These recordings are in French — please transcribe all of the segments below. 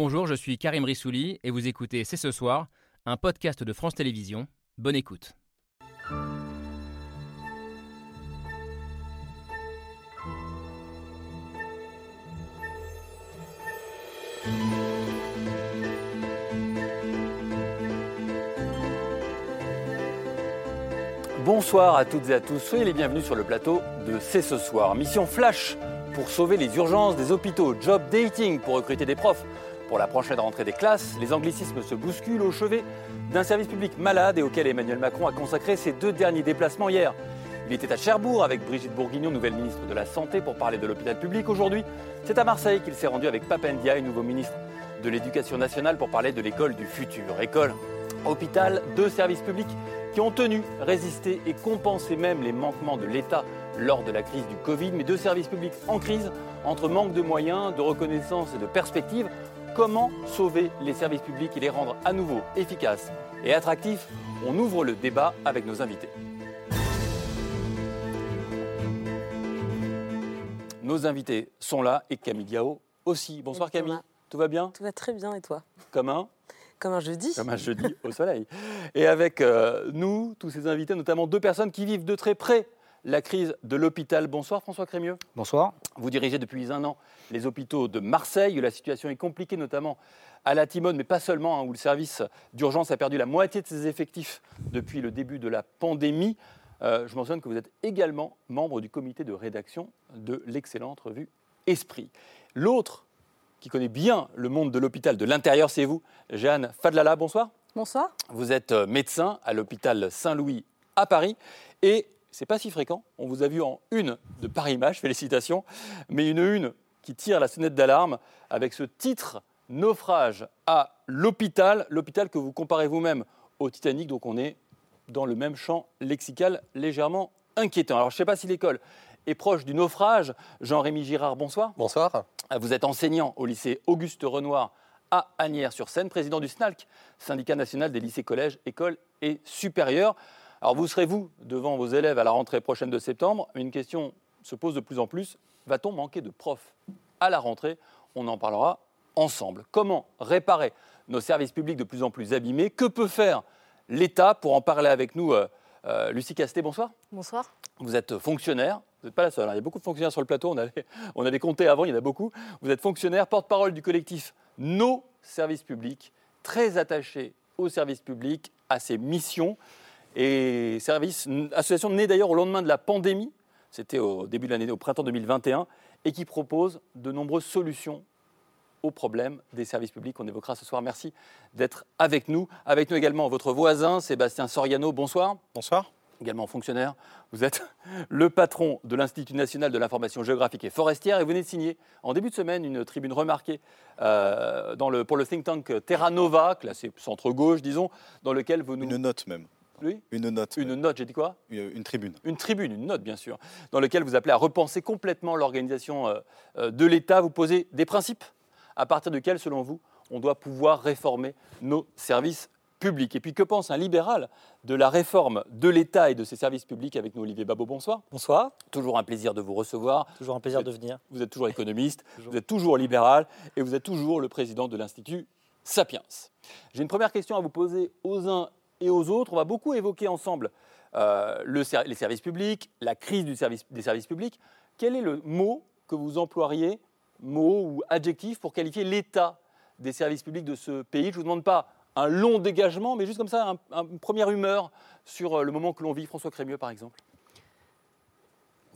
Bonjour, je suis Karim Rissouli et vous écoutez C'est ce soir, un podcast de France Télévisions. Bonne écoute. Bonsoir à toutes et à tous, soyez les bienvenus sur le plateau de C'est ce soir. Mission Flash pour sauver les urgences des hôpitaux, job dating pour recruter des profs. Pour la prochaine rentrée des classes, les anglicismes se bousculent au chevet d'un service public malade et auquel Emmanuel Macron a consacré ses deux derniers déplacements hier. Il était à Cherbourg avec Brigitte Bourguignon, nouvelle ministre de la Santé, pour parler de l'hôpital public. Aujourd'hui, c'est à Marseille qu'il s'est rendu avec Papendia, nouveau ministre de l'Éducation nationale, pour parler de l'école du futur. École, hôpital, deux services publics qui ont tenu, résisté et compensé même les manquements de l'État lors de la crise du Covid, mais deux services publics en crise, entre manque de moyens, de reconnaissance et de perspectives. Comment sauver les services publics et les rendre à nouveau efficaces et attractifs On ouvre le débat avec nos invités. Nos invités sont là et Camille Gao aussi. Bonsoir Bonsoir. Camille, tout va bien? Tout va très bien et toi? Comme un? Comme un jeudi comme un jeudi au soleil. Et avec euh, nous, tous ces invités, notamment deux personnes qui vivent de très près la crise de l'hôpital. Bonsoir François Crémieux. Bonsoir. Vous dirigez depuis un an les hôpitaux de Marseille. où La situation est compliquée, notamment à la Timone, mais pas seulement, hein, où le service d'urgence a perdu la moitié de ses effectifs depuis le début de la pandémie. Euh, je mentionne que vous êtes également membre du comité de rédaction de l'excellente revue Esprit. L'autre qui connaît bien le monde de l'hôpital de l'intérieur, c'est vous, Jeanne Fadlala. Bonsoir. Bonsoir. Vous êtes euh, médecin à l'hôpital Saint-Louis à Paris et c'est pas si fréquent. On vous a vu en une de Paris Match, félicitations, mais une une qui tire la sonnette d'alarme avec ce titre Naufrage à l'hôpital, l'hôpital que vous comparez vous-même au Titanic, donc on est dans le même champ lexical légèrement inquiétant. Alors je ne sais pas si l'école est proche du naufrage. Jean-Rémy Girard, bonsoir. Bonsoir. Vous êtes enseignant au lycée Auguste Renoir à Agnières-sur-Seine, président du SNALC, syndicat national des lycées, collèges, écoles et supérieurs. Alors vous serez vous devant vos élèves à la rentrée prochaine de septembre. Une question se pose de plus en plus. Va-t-on manquer de profs à la rentrée? On en parlera ensemble. Comment réparer nos services publics de plus en plus abîmés? Que peut faire l'État Pour en parler avec nous, euh, euh, Lucie Casté, bonsoir. Bonsoir. Vous êtes fonctionnaire, vous n'êtes pas la seule, hein. il y a beaucoup de fonctionnaires sur le plateau, on avait, on avait compté avant, il y en a beaucoup. Vous êtes fonctionnaire, porte-parole du collectif Nos services publics, très attaché aux services publics, à ses missions. Et service, une association née d'ailleurs au lendemain de la pandémie, c'était au début de l'année, au printemps 2021, et qui propose de nombreuses solutions aux problèmes des services publics. On évoquera ce soir. Merci d'être avec nous. Avec nous également votre voisin, Sébastien Soriano. Bonsoir Bonsoir. également fonctionnaire. Vous êtes le patron de l'Institut national de l'information géographique et forestière et vous venez de signer en début de semaine une tribune remarquée euh, dans le, pour le think tank Terra Nova, classé centre-gauche, disons, dans lequel vous nous... Une note même. Oui Une note. une note, j'ai dit quoi Une, une tribune. Une tribune, une note bien sûr, dans lequel vous appelez à repenser complètement l'organisation euh, euh, de l'État. Vous posez des principes à partir desquels, selon vous, on doit pouvoir réformer nos services publics. Et puis que pense un libéral de la réforme de l'État et de ses services publics avec nous, Olivier Babot? Bonsoir. Bonsoir, Toujours un plaisir de vous recevoir. toujours un plaisir de venir. Vous êtes toujours économiste, Toujours. vous êtes toujours libéral et vous êtes toujours le président de l'Institut Sapiens. J'ai une première question à vous poser aux uns et aux autres. On va beaucoup évoquer ensemble euh, les services publics, la crise des services publics. Quel est le mot que vous emploieriez, mot ou adjectif, pour qualifier l'état des services publics de ce pays? Je ne vous demande pas un long dégagement, mais juste comme ça, un- un- une première humeur sur euh, le moment que l'on vit. François Crémieux, par exemple.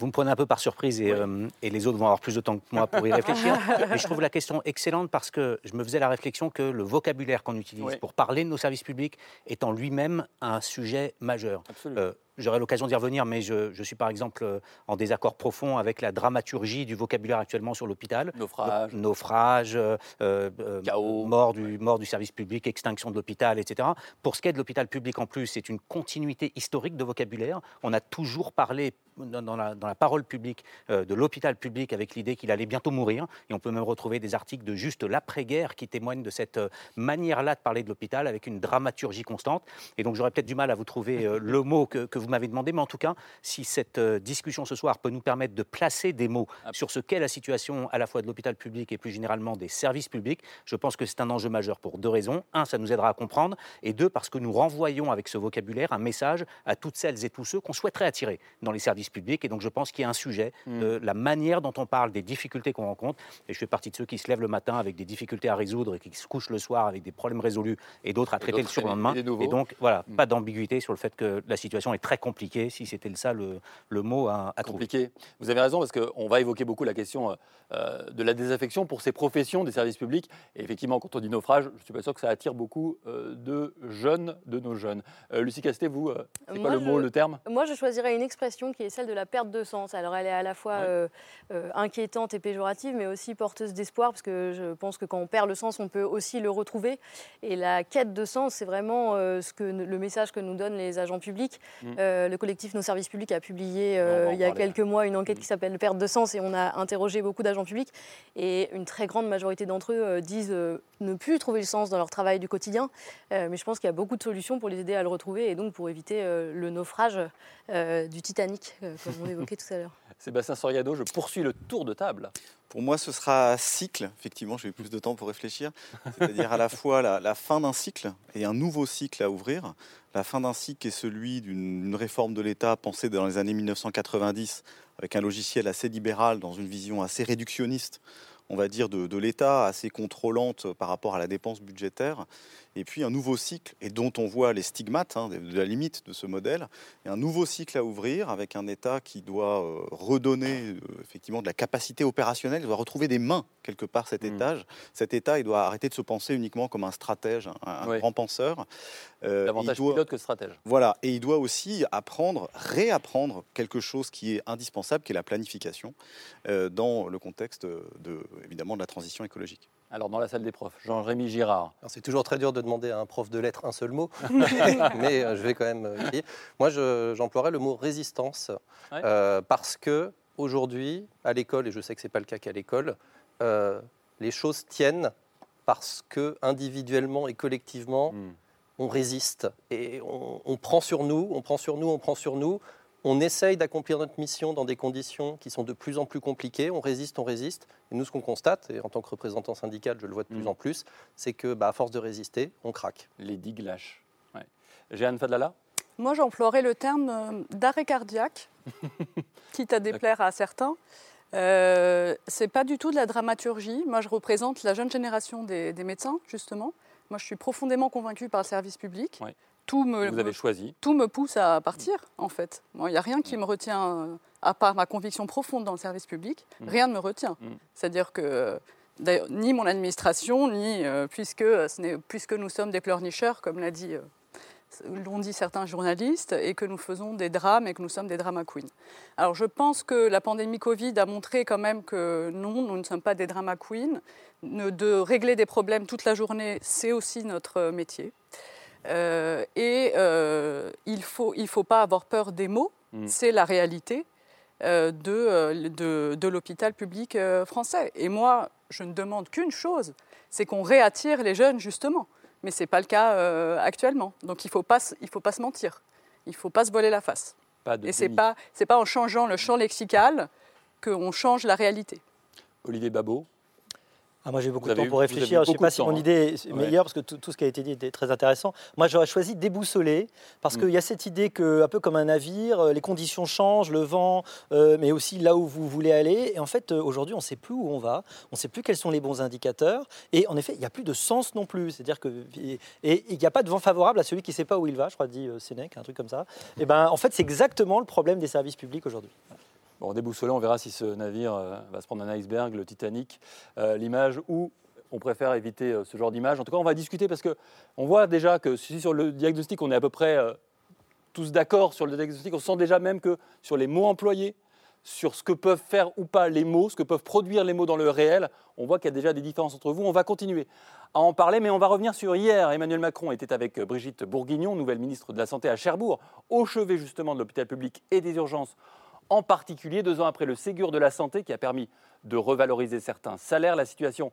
Vous me prenez un peu par surprise et, Oui. euh, et les autres vont avoir plus de temps que moi pour y réfléchir. Mais je trouve la question excellente parce que je me faisais la réflexion que le vocabulaire qu'on utilise Oui. pour parler de nos services publics est en lui-même un sujet majeur. Euh, J'aurai l'occasion d'y revenir, mais je, je suis par exemple euh, en désaccord profond avec la dramaturgie du vocabulaire actuellement sur l'hôpital. Naufrage. naufrage, euh, Chaos. mort, du, mort du service public, extinction de l'hôpital, etc. Pour ce qui est de l'hôpital public en plus, c'est une continuité historique de vocabulaire. On a toujours parlé dans, la, dans la parole publique euh, de l'hôpital public avec l'idée qu'il allait bientôt mourir. Et on peut même retrouver des articles de juste l'après-guerre qui témoignent de cette euh, manière-là de parler de l'hôpital avec une dramaturgie constante. Et donc j'aurais peut-être du mal à vous trouver euh, le mot que, que vous m'avez demandé, mais en tout cas, si cette discussion ce soir peut nous permettre de placer des mots sur ce qu'est la situation à la fois de l'hôpital public et plus généralement des services publics, je pense que c'est un enjeu majeur pour deux raisons. Un, ça nous aidera à comprendre, et deux, parce que nous renvoyons avec ce vocabulaire un message à toutes celles et tous ceux qu'on souhaiterait attirer dans les services publics. Et donc je pense qu'il y a un sujet Hmm. de la manière dont on parle, des difficultés qu'on rencontre. Et je fais partie de ceux qui se lèvent le matin avec des difficultés à résoudre et qui se couchent le soir avec des problèmes résolus et d'autres à traiter le surlendemain. et. Et donc voilà, Hmm. pas d'ambiguïté sur le fait que la situation est très compliquée, si c'était ça le, le mot à, à trouver. compliqué. Vous avez raison parce qu'on va évoquer beaucoup la question euh, euh, de la désaffection pour ces professions des services publics. Et effectivement, quand on dit naufrage, je ne suis pas sûr que ça attire beaucoup euh, de jeunes, de nos jeunes. Euh, Lucie Castet, vous, euh, c'est quoi Moi, le mot, je- le terme? Moi, je choisirais une expression qui est celle de la perte de sens. Alors, elle est à la fois Ouais. euh, euh, inquiétante et péjorative, mais aussi porteuse d'espoir, parce que je pense que quand on perd le sens, on peut aussi le retrouver. Et la quête de sens, c'est vraiment euh, ce que, le message que nous donnent les agents publics. Mm. Le collectif Nos Services Publics a publié il y a quelques mois une enquête Mm. qui s'appelle Perte de sens, et on a interrogé beaucoup d'agents publics. Et une très grande majorité d'entre eux disent ne plus trouver le sens dans leur travail du quotidien. Mais je pense qu'il y a beaucoup de solutions pour les aider à le retrouver et donc pour éviter le naufrage du Titanic, comme on évoquait tout à l'heure. Sébastien Soriano, je poursuis le tour de table. Pour moi, ce sera cycle. Effectivement, j'ai eu plus de temps pour réfléchir. C'est-à-dire à la fois la, la fin d'un cycle et un nouveau cycle à ouvrir. La fin d'un cycle est celui d'une d'une réforme de l'État pensée dans les années 1990 avec un logiciel assez libéral dans une vision assez réductionniste, on va dire, de, de l'État, assez contrôlante par rapport à la dépense budgétaire. Et puis un nouveau cycle, et dont on voit les stigmates hein, de la limite de ce modèle, et un nouveau cycle à ouvrir avec un État qui doit euh, redonner euh, effectivement de la capacité opérationnelle, il doit retrouver des mains quelque part cet Mm. étage. Cet État, il doit arrêter de se penser uniquement comme un stratège, un, Oui. grand penseur. Euh, Davantage doit- pilote que stratège. voilà, et il doit aussi apprendre, réapprendre quelque chose qui est indispensable, qui est la planification, dans le contexte de, évidemment, de la transition écologique. Alors, dans la salle des profs, Jean-Rémy Girard. C'est toujours très dur de demander à un prof de lettres un seul mot, mais euh, je vais quand même euh, essayer. Moi, je- j'emploierais le mot résistance Ouais. euh, parce que aujourd'hui, à l'école, et je sais que c'est pas le cas qu'à l'école, euh, les choses tiennent parce que individuellement et collectivement, Hmm. on résiste et on, on prend sur nous, on prend sur nous, on prend sur nous. On essaye d'accomplir notre mission dans des conditions qui sont de plus en plus compliquées. On résiste, on résiste. Et nous, ce qu'on constate, et en tant que représentant syndical, je le vois de plus Mm. en plus, c'est que, bah, à force de résister, on craque. Les digues lâches. Ouais. Jeanne Fadlala? Moi, j'emploierais le terme euh, d'arrêt cardiaque, quitte à déplaire à certains. Euh, c'est pas du tout de la dramaturgie. Moi, je représente la jeune génération des, des médecins, justement. Moi, je suis profondément convaincue par le service public. Ouais. Tout me, Vous avez choisi. tout me pousse à partir, en fait. Il n'y a rien qui me retient, euh, à part ma conviction profonde dans le service public, Mm. rien ne me retient. Mm. C'est-à-dire que d'ailleurs, ni mon administration, ni euh, puisque, ce n'est- puisque nous sommes des pleurnicheurs, comme l'a dit, euh, l'ont dit certains journalistes, et que nous faisons des drames et que nous sommes des drama queens. Alors je pense que la pandémie Covid a montré quand même que non, nous ne sommes pas des drama queens. Ne- De régler des problèmes toute la journée, c'est aussi notre euh, métier. Euh, et euh, il ne faut, il faut pas avoir peur des mots, Mm. c'est la réalité euh, de, de, de l'hôpital public français. Et moi, je ne demande qu'une chose, c'est qu'on réattire les jeunes, justement. Mais ce n'est pas le cas actuellement. Donc il ne faut, pas il faut pas se mentir. Il ne faut pas se voiler la face. Pas de Et ce n'est pas, pas en changeant le champ lexical qu'on change la réalité. Olivier Babot. Ah, moi, j'ai beaucoup Vous de temps pour réfléchir. Je ne sais pas si temps, mon hein. idée est Ouais. meilleure, parce que tout, tout ce qui a été dit était très intéressant. Moi, j'aurais choisi déboussoler, parce Mm. qu'il y a cette idée que, un peu comme un navire, euh, les conditions changent, le vent, euh, mais aussi là où vous voulez aller. Et en fait, euh, aujourd'hui, on ne sait plus où on va, on ne sait plus quels sont les bons indicateurs. Et en effet, il n'y a plus de sens non plus. C'est-à-dire que et il n'y a pas de vent favorable à celui qui ne sait pas où il va. Je crois dit Sénèque, un truc comme ça. Et ben, en fait, c'est exactement le problème des services publics aujourd'hui. Bon, déboussolé, on verra si ce navire euh, va se prendre un iceberg, le Titanic, euh, l'image ou on préfère éviter euh, ce genre d'image. En tout cas, on va discuter parce que on voit déjà que si sur le diagnostic, on est à peu près tous d'accord sur le diagnostic, on sent déjà même que sur les mots employés, sur ce que peuvent faire ou pas les mots, ce que peuvent produire les mots dans le réel, on voit qu'il y a déjà des différences entre vous. On va continuer à en parler, mais on va revenir sur hier. Emmanuel Macron était avec Brigitte Bourguignon, nouvelle ministre de la Santé à Cherbourg, au chevet justement de l'hôpital public et des urgences en particulier deux ans après le Ségur de la santé qui a permis de revaloriser certains salaires. La situation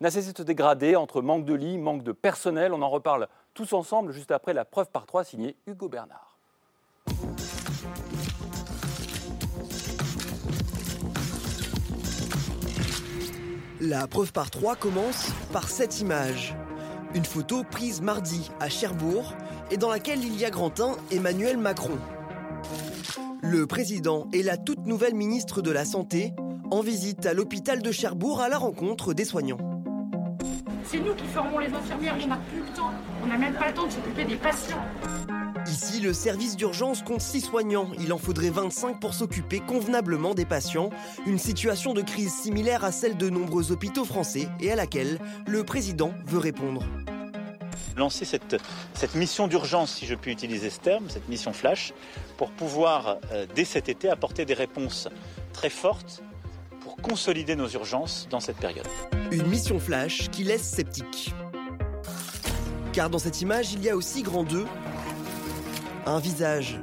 n'a cessé de se dégrader entre manque de lits, manque de personnel. On en reparle tous ensemble juste après la preuve par trois signée Hugo Bernard. La preuve par trois commence par cette image. Une photo prise mardi à Cherbourg et dans laquelle il y a Grantin, Emmanuel Macron, le président et la toute nouvelle ministre de la Santé en visite à l'hôpital de Cherbourg à la rencontre des soignants. C'est nous qui formons les infirmières, on n'a plus le temps. On n'a même pas le temps de s'occuper des patients. Ici, le service d'urgence compte 6 soignants. Il en faudrait 25 pour s'occuper convenablement des patients. Une situation de crise similaire à celle de nombreux hôpitaux français et à laquelle le président veut répondre. Lancer cette, cette mission d'urgence, si je puis utiliser ce terme, cette mission flash, pour pouvoir, euh, dès cet été, apporter des réponses très fortes pour consolider nos urgences dans cette période. Une mission flash qui laisse sceptique. Car dans cette image, il y a aussi grand 2, un visage.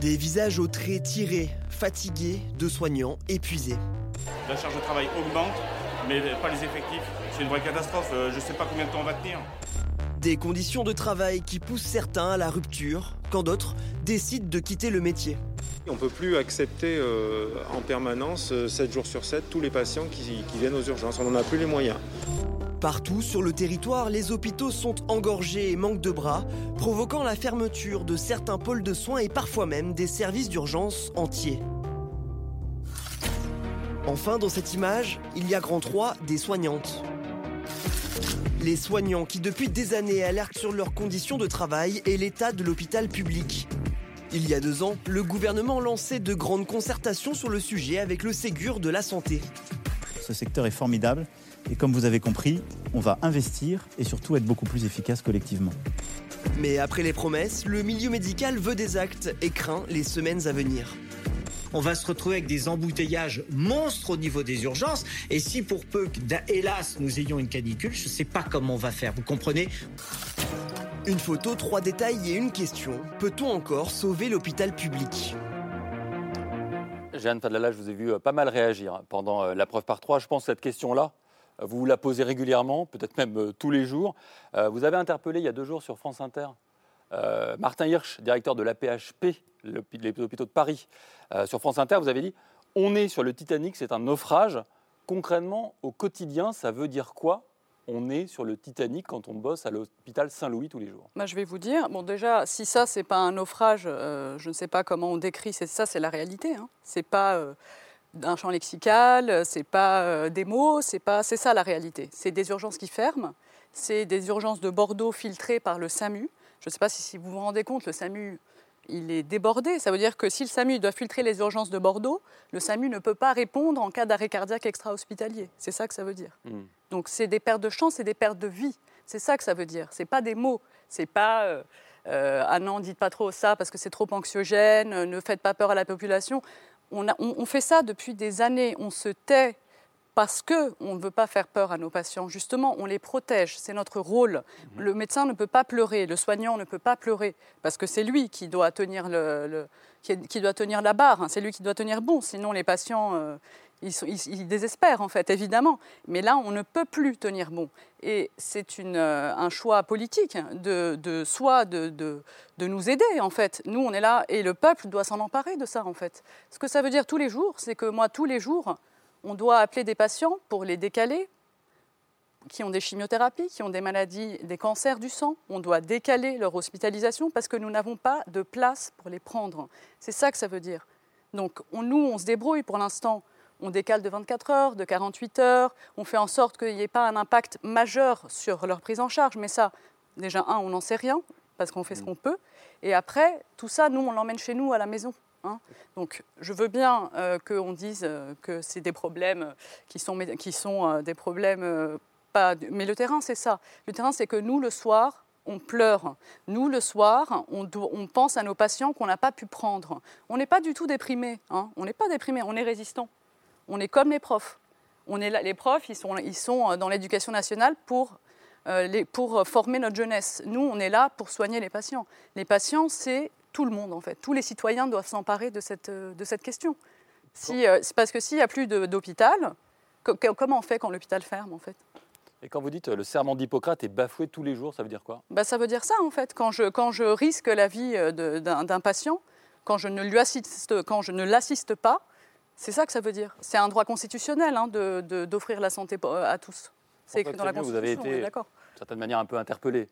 Des visages aux traits tirés, fatigués, de soignants, épuisés. La charge de travail augmente, mais pas les effectifs. C'est une vraie catastrophe. Euh, Je ne sais pas combien de temps on va tenir. Des conditions de travail qui poussent certains à la rupture, quand d'autres décident de quitter le métier. On ne peut plus accepter euh, en permanence, euh, 7 jours sur 7, tous les patients qui, qui viennent aux urgences. On n'en a plus les moyens. Partout sur le territoire, les hôpitaux sont engorgés et manquent de bras, provoquant la fermeture de certains pôles de soins et parfois même des services d'urgence entiers. Enfin, dans cette image, il y a grand 3 des soignantes. Les soignants qui depuis des années alertent sur leurs conditions de travail et l'état de l'hôpital public. Il y a deux ans, le gouvernement lançait de grandes concertations sur le sujet avec le Ségur de la santé. Ce secteur est formidable et comme vous avez compris, on va investir et surtout être beaucoup plus efficace collectivement. Mais après les promesses, le milieu médical veut des actes et craint les semaines à venir. On va se retrouver avec des embouteillages monstres au niveau des urgences. Et si pour peu, que, hélas, nous ayons une canicule, je ne sais pas comment on va faire. Vous comprenez? Une photo, trois détails et une question. Peut-on encore sauver l'hôpital public? Jeanne Fadlala, je vous ai vu euh, pas mal réagir pendant euh, la preuve par trois. Je pense que cette question-là, euh, vous la posez régulièrement, peut-être même tous les jours. Vous avez interpellé il y a deux jours sur France Inter euh, Martin Hirsch, directeur de l'APHP, l'hôpi- les hôpitaux de Paris. Euh, sur France Inter, vous avez dit on est sur le Titanic, c'est un naufrage. Concrètement, au quotidien, ça veut dire quoi On est sur le Titanic quand on bosse à l'hôpital Saint-Louis tous les jours? Moi, je vais vous dire, bon, déjà, si ça, c'est pas un naufrage, euh, je ne sais pas comment on décrit, c'est ça, c'est la réalité. Hein. C'est pas euh, un champ lexical, c'est pas des mots, c'est pas, c'est ça la réalité. C'est des urgences qui ferment, c'est des urgences de Bordeaux filtrées par le SAMU. Je ne sais pas si vous vous rendez compte, le SAMU, il est débordé. Ça veut dire que si le SAMU doit filtrer les urgences de Bordeaux, le SAMU ne peut pas répondre en cas d'arrêt cardiaque extra-hospitalier. C'est ça que ça veut dire. Donc c'est des pertes de chance et des pertes de vie. C'est ça que ça veut dire. C'est pas des mots. C'est pas euh, euh, ah non, dites pas trop ça parce que c'est trop anxiogène. euh, Ne faites pas peur à la population. On, a- on- on fait ça depuis des années. On se tait parce que on ne veut pas faire peur à nos patients. Justement, on les protège. C'est notre rôle. Le médecin ne peut pas pleurer. Le soignant ne peut pas pleurer parce que c'est lui qui doit tenir le, le- qui, qui doit tenir la barre. hein. C'est lui qui doit tenir bon. Sinon, les patients euh, ils, sont- ils- ils désespèrent en fait, évidemment. Mais là, on ne peut plus tenir bon. Et c'est euh, un choix politique de, de soit de, de, de nous aider, en fait. Nous, on est là et le peuple doit s'en emparer de ça, en fait. Ce que ça veut dire tous les jours, c'est que moi, tous les jours, on doit appeler des patients pour les décaler, qui ont des chimiothérapies, qui ont des maladies, des cancers du sang. On doit décaler leur hospitalisation parce que nous n'avons pas de place pour les prendre. C'est ça que ça veut dire. Donc on- nous, on se débrouille pour l'instant. On décale de 24 heures, de 48 heures. On fait en sorte qu'il n'y ait pas un impact majeur sur leur prise en charge. Mais ça, déjà, un, on n'en sait rien parce qu'on fait ce qu'on peut. Et après, tout ça, nous, on l'emmène chez nous à la maison. Hein. Donc, je veux bien euh, qu'on dise euh, que c'est des problèmes qui sont, qui sont euh, des problèmes pas. Mais le terrain, c'est ça. Le terrain, c'est que nous, le soir, on pleure. Nous, le soir, on, pense à nos patients qu'on n'a pas pu prendre. On n'est pas du tout déprimé. hein. On n'est pas déprimé, on est résistant. On est comme les profs. On est les profs, ils sont, ils sont dans l'éducation nationale pour, les- pour former notre jeunesse. Nous, on est là pour soigner les patients. Les patients, c'est tout le monde, en fait. Tous les citoyens doivent s'emparer de cette, euh, de cette question. Si, euh, parce que s'il n'y a plus d'hôpital, co- co- comment on fait quand l'hôpital ferme, en fait? Et quand vous dites euh, le serment d'Hippocrate est bafoué tous les jours, ça veut dire quoi? Bah, ça veut dire ça, en fait. Quand je, quand je risque la vie d'un patient, quand je ne lui assiste, quand je ne l'assiste pas, C'est ça que ça veut dire. C'est un droit constitutionnel hein, de- de- d'offrir la santé à tous. C'est écrit dans la Vous Constitution, avez on est été, d'accord. Certaine manière, un peu interpellé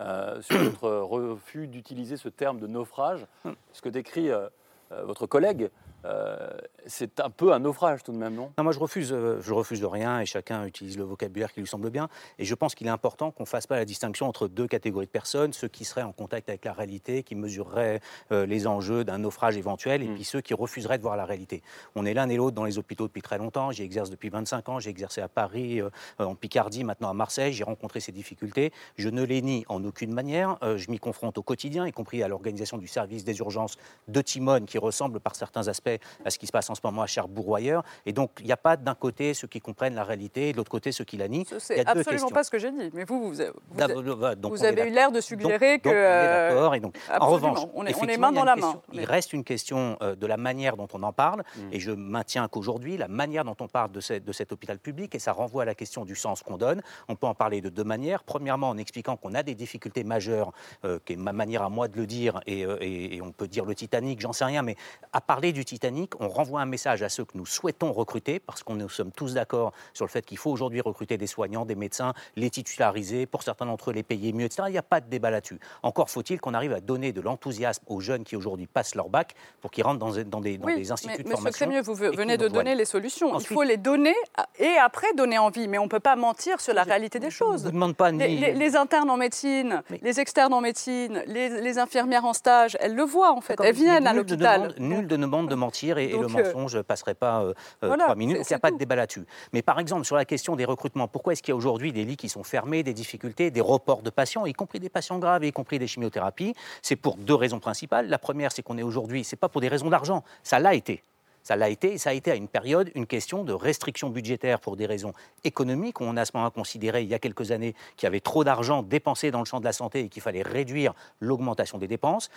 euh, sur votre refus d'utiliser ce terme de naufrage. Ce que décrit euh, euh, votre collègue, euh, c'est un peu un naufrage tout de même, non? Non, moi, je refuse, euh, je refuse de rien et chacun utilise le vocabulaire qui lui semble bien. Et je pense qu'il est important qu'on ne fasse pas la distinction entre deux catégories de personnes, ceux qui seraient en contact avec la réalité, qui mesureraient euh, les enjeux d'un naufrage éventuel, et puis ceux qui refuseraient de voir la réalité. On est l'un et l'autre dans les hôpitaux depuis très longtemps. J'y exerce depuis 25 ans. J'ai exercé à Paris, en Picardie, maintenant à Marseille. J'ai rencontré ces difficultés. Je ne les nie en aucune manière. Je m'y confronte au quotidien, y compris à l'organisation du service des urgences de Timone, qui ressemble par certains aspects à ce qui se passe en ce moment à Cherbourg ou ailleurs. Et donc, il n'y a pas d'un côté ceux qui comprennent la réalité et de l'autre côté ceux qui la nient. C'est absolument questions. pas ce que j'ai dit. Mais vous, vous, bah, donc vous avez eu l'air de suggérer Donc- que. donc on est euh, d'accord. Et donc, en revanche, on est, on est effectivement, main dans la main. question- Il reste une question euh, de la manière dont on en parle. Et je maintiens qu'aujourd'hui, la manière dont on parle de, cette- de cet hôpital public, et ça renvoie à la question du sens qu'on donne, on peut en parler de deux manières. Premièrement, en expliquant qu'on a des difficultés majeures, euh, qui est ma manière à moi de le dire, et, euh, et- et on peut dire le Titanic, j'en sais rien, mais à parler du Titanic, on renvoie un message à ceux que nous souhaitons recruter, parce qu'on nous sommes tous d'accord sur le fait qu'il faut aujourd'hui recruter des soignants, des médecins, les titulariser, pour certains d'entre eux les payer mieux, etc. Il n'y a pas de débat là-dessus. Encore faut-il qu'on arrive à donner de l'enthousiasme aux jeunes qui aujourd'hui passent leur bac pour qu'ils rentrent dans, dans des, dans Oui, des instituts mais de Monsieur formation. Crémieux, vous venez de donner les solutions. Il Ensuite- faut les donner et après donner envie. Mais on ne peut pas mentir sur la réalité des choses. vous demande pas les, ni- les- les internes en médecine, les externes en médecine, les, les infirmières en stage, elles le voient en fait. Comme Elles viennent à l'hôpital. Nul de demande de mentir et, et le euh, mensonge ne passerait pas euh, euh, voilà, trois minutes. Donc il n'y a pas de débat là-dessus. Mais par exemple, sur la question des recrutements, pourquoi est-ce qu'il y a aujourd'hui des lits qui sont fermés, des difficultés, des reports de patients, y compris des patients graves, y compris des chimiothérapies? C'est pour deux raisons principales. La première, c'est qu'on est aujourd'hui, c'est pas pour des raisons d'argent, ça l'a été. Ça l'a été, et ça a été à une période une question de restriction budgétaire pour des raisons économiques, on a à ce moment considéré, il y a quelques années, qu'il y avait trop d'argent dépensé dans le champ de la santé et qu'il fallait réduire l'augmentation des dépenses.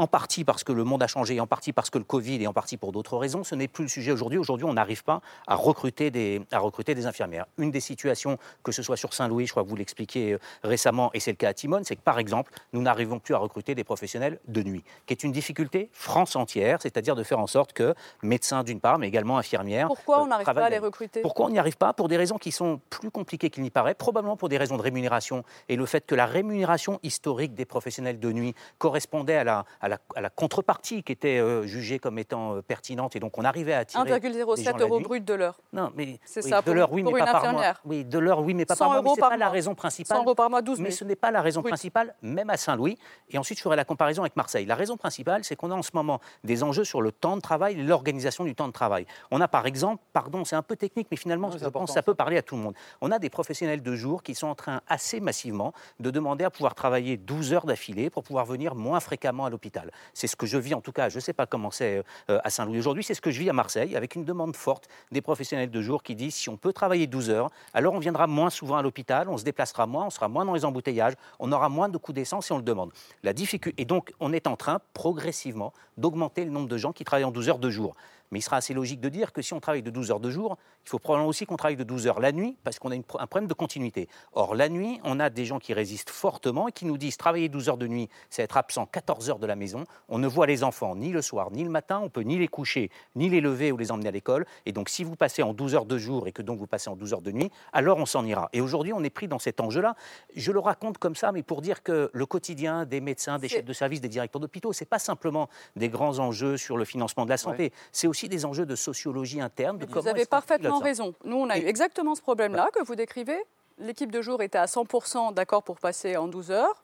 En partie parce que le monde a changé, en partie parce que le Covid et en partie pour d'autres raisons, ce n'est plus le sujet aujourd'hui. Aujourd'hui, on n'arrive pas à recruter, des, à recruter des infirmières. Une des situations, que ce soit sur Saint-Louis, je crois que vous l'expliquiez euh, récemment, et c'est le cas à Timone, c'est que par exemple, nous n'arrivons plus à recruter des professionnels de nuit, qui est une difficulté France entière, c'est-à-dire de faire en sorte que médecins d'une part, mais également infirmières. Pourquoi euh, on n'arrive pas à les recruter? Pourquoi on n'y arrive pas? Pour des raisons qui sont plus compliquées qu'il n'y paraît, probablement pour des raisons de rémunération et le fait que la rémunération historique des professionnels de nuit correspondait à la, à la, à la contrepartie qui était euh, jugée comme étant euh, pertinente et donc on arrivait à attirer des gens 1,07 la euros brut de l'heure. Non, mais C'est oui, ça, de pour- l'heure, oui, mais une pas par mois. Oui, de l'heure, oui, mais pas 100 par mois. Mais c'est par pas la raison principale. 100 euros par mois, 12 000. Mais ce n'est pas la raison Brut. principale, même à Saint-Louis. Et ensuite, je ferai la comparaison avec Marseille. La raison principale, c'est qu'on a en ce moment des enjeux sur le temps de travail, l'organisation du temps de travail. On a par exemple, pardon, c'est un peu technique, mais finalement, je pense que ça peut parler à tout le monde. On a des professionnels de jour qui sont en train assez massivement de demander à pouvoir travailler 12 heures d'affilée pour pouvoir venir moins fréquemment à l'hôpital. C'est ce que je vis en tout cas, je ne sais pas comment c'est euh, à Saint-Louis aujourd'hui, c'est ce que je vis à Marseille avec une demande forte des professionnels de jour qui disent si on peut travailler 12 heures, alors on viendra moins souvent à l'hôpital, on se déplacera moins, on sera moins dans les embouteillages, on aura moins de coûts d'essence et on le demande. La difficulté, et donc on est en train progressivement d'augmenter le nombre de gens qui travaillent en 12 heures de jour. Mais il sera assez logique de dire que si on travaille de 12 heures de jour, il faut probablement aussi qu'on travaille de 12 heures la nuit, parce qu'on a une un problème de continuité. Or, la nuit, on a des gens qui résistent fortement et qui nous disent travailler 12 heures de nuit, c'est être absent 14 heures de la maison. On ne voit les enfants ni le soir ni le matin, on peut ni les coucher, ni les lever ou les emmener à l'école. Et donc, si vous passez en 12 heures de jour et que donc vous passez en 12 heures de nuit, alors on s'en ira. Et aujourd'hui, on est pris dans cet enjeu-là. Je le raconte comme ça, mais pour dire que le quotidien des médecins, des chefs de service, des directeurs d'hôpitaux, c'est pas simplement des grands enjeux sur le financement de la santé, c'est aussi des enjeux de sociologie interne. De Vous avez parfaitement raison. Nous, on a eu exactement ce problème-là que vous décrivez. L'équipe de jour était à 100% d'accord pour passer en 12 heures,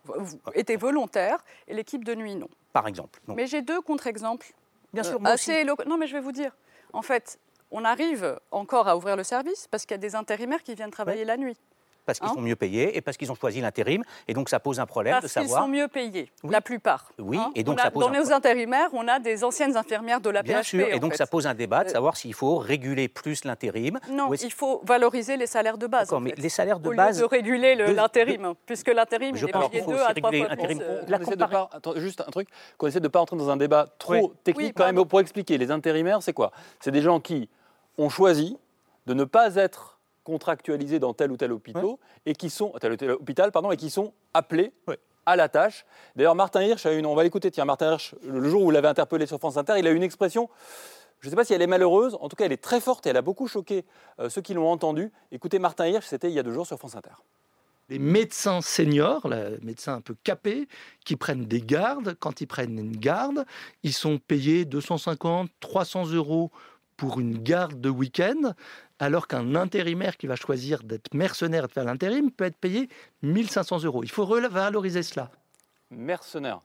était volontaire, et l'équipe de nuit, non. Par exemple. Mais j'ai deux contre-exemples. Bien sûr, euh, moi assez éloquents. Non, mais je vais vous dire. En fait, on arrive encore à ouvrir le service parce qu'il y a des intérimaires qui viennent travailler la nuit. Parce qu'ils Hein sont mieux payés et parce qu'ils ont choisi l'intérim. Et donc, ça pose un problème de Parce qu'ils savoir. sont mieux payés, la plupart. Oui, hein. et donc a- ça pose Dans un nos intérimaires, on a des anciennes infirmières de la Bien PHP. sûr, et donc fait. ça pose un débat de Euh, savoir s'il faut réguler plus l'intérim. Non, il faut valoriser les salaires de base. Mais fait. les salaires de Au lieu base- de réguler le- de- l'intérim, puisque l'intérim, Je il est pense payé qu'il faut deux à trois réguler fois plus. l'intérim. euh, juste un truc, qu'on essaie de ne pas entrer dans un débat trop technique quand même, pour expliquer. Les intérimaires, c'est quoi? C'est des gens qui ont choisi de ne pas être contractualisés dans tel ou tel hôpital et qui sont tel ou tel hôpital pardon et qui sont appelés à la tâche. D'ailleurs Martin Hirsch a une on va l'écouter tiens Martin Hirsch le jour où vous l'avez interpellé sur France Inter, il a eu une expression Je ne sais pas si elle est malheureuse, en tout cas elle est très forte et elle a beaucoup choqué euh, ceux qui l'ont entendue. Écoutez Martin Hirsch, c'était il y a deux jours sur France Inter. Les médecins seniors, les médecins un peu capés, qui prennent des gardes, quand ils prennent une garde, ils sont payés 250, 300 euros pour une garde de week-end, alors qu'un intérimaire qui va choisir d'être mercenaire et de faire l'intérim peut être payé 1500 euros. Il faut revaloriser cela. Mercenaire.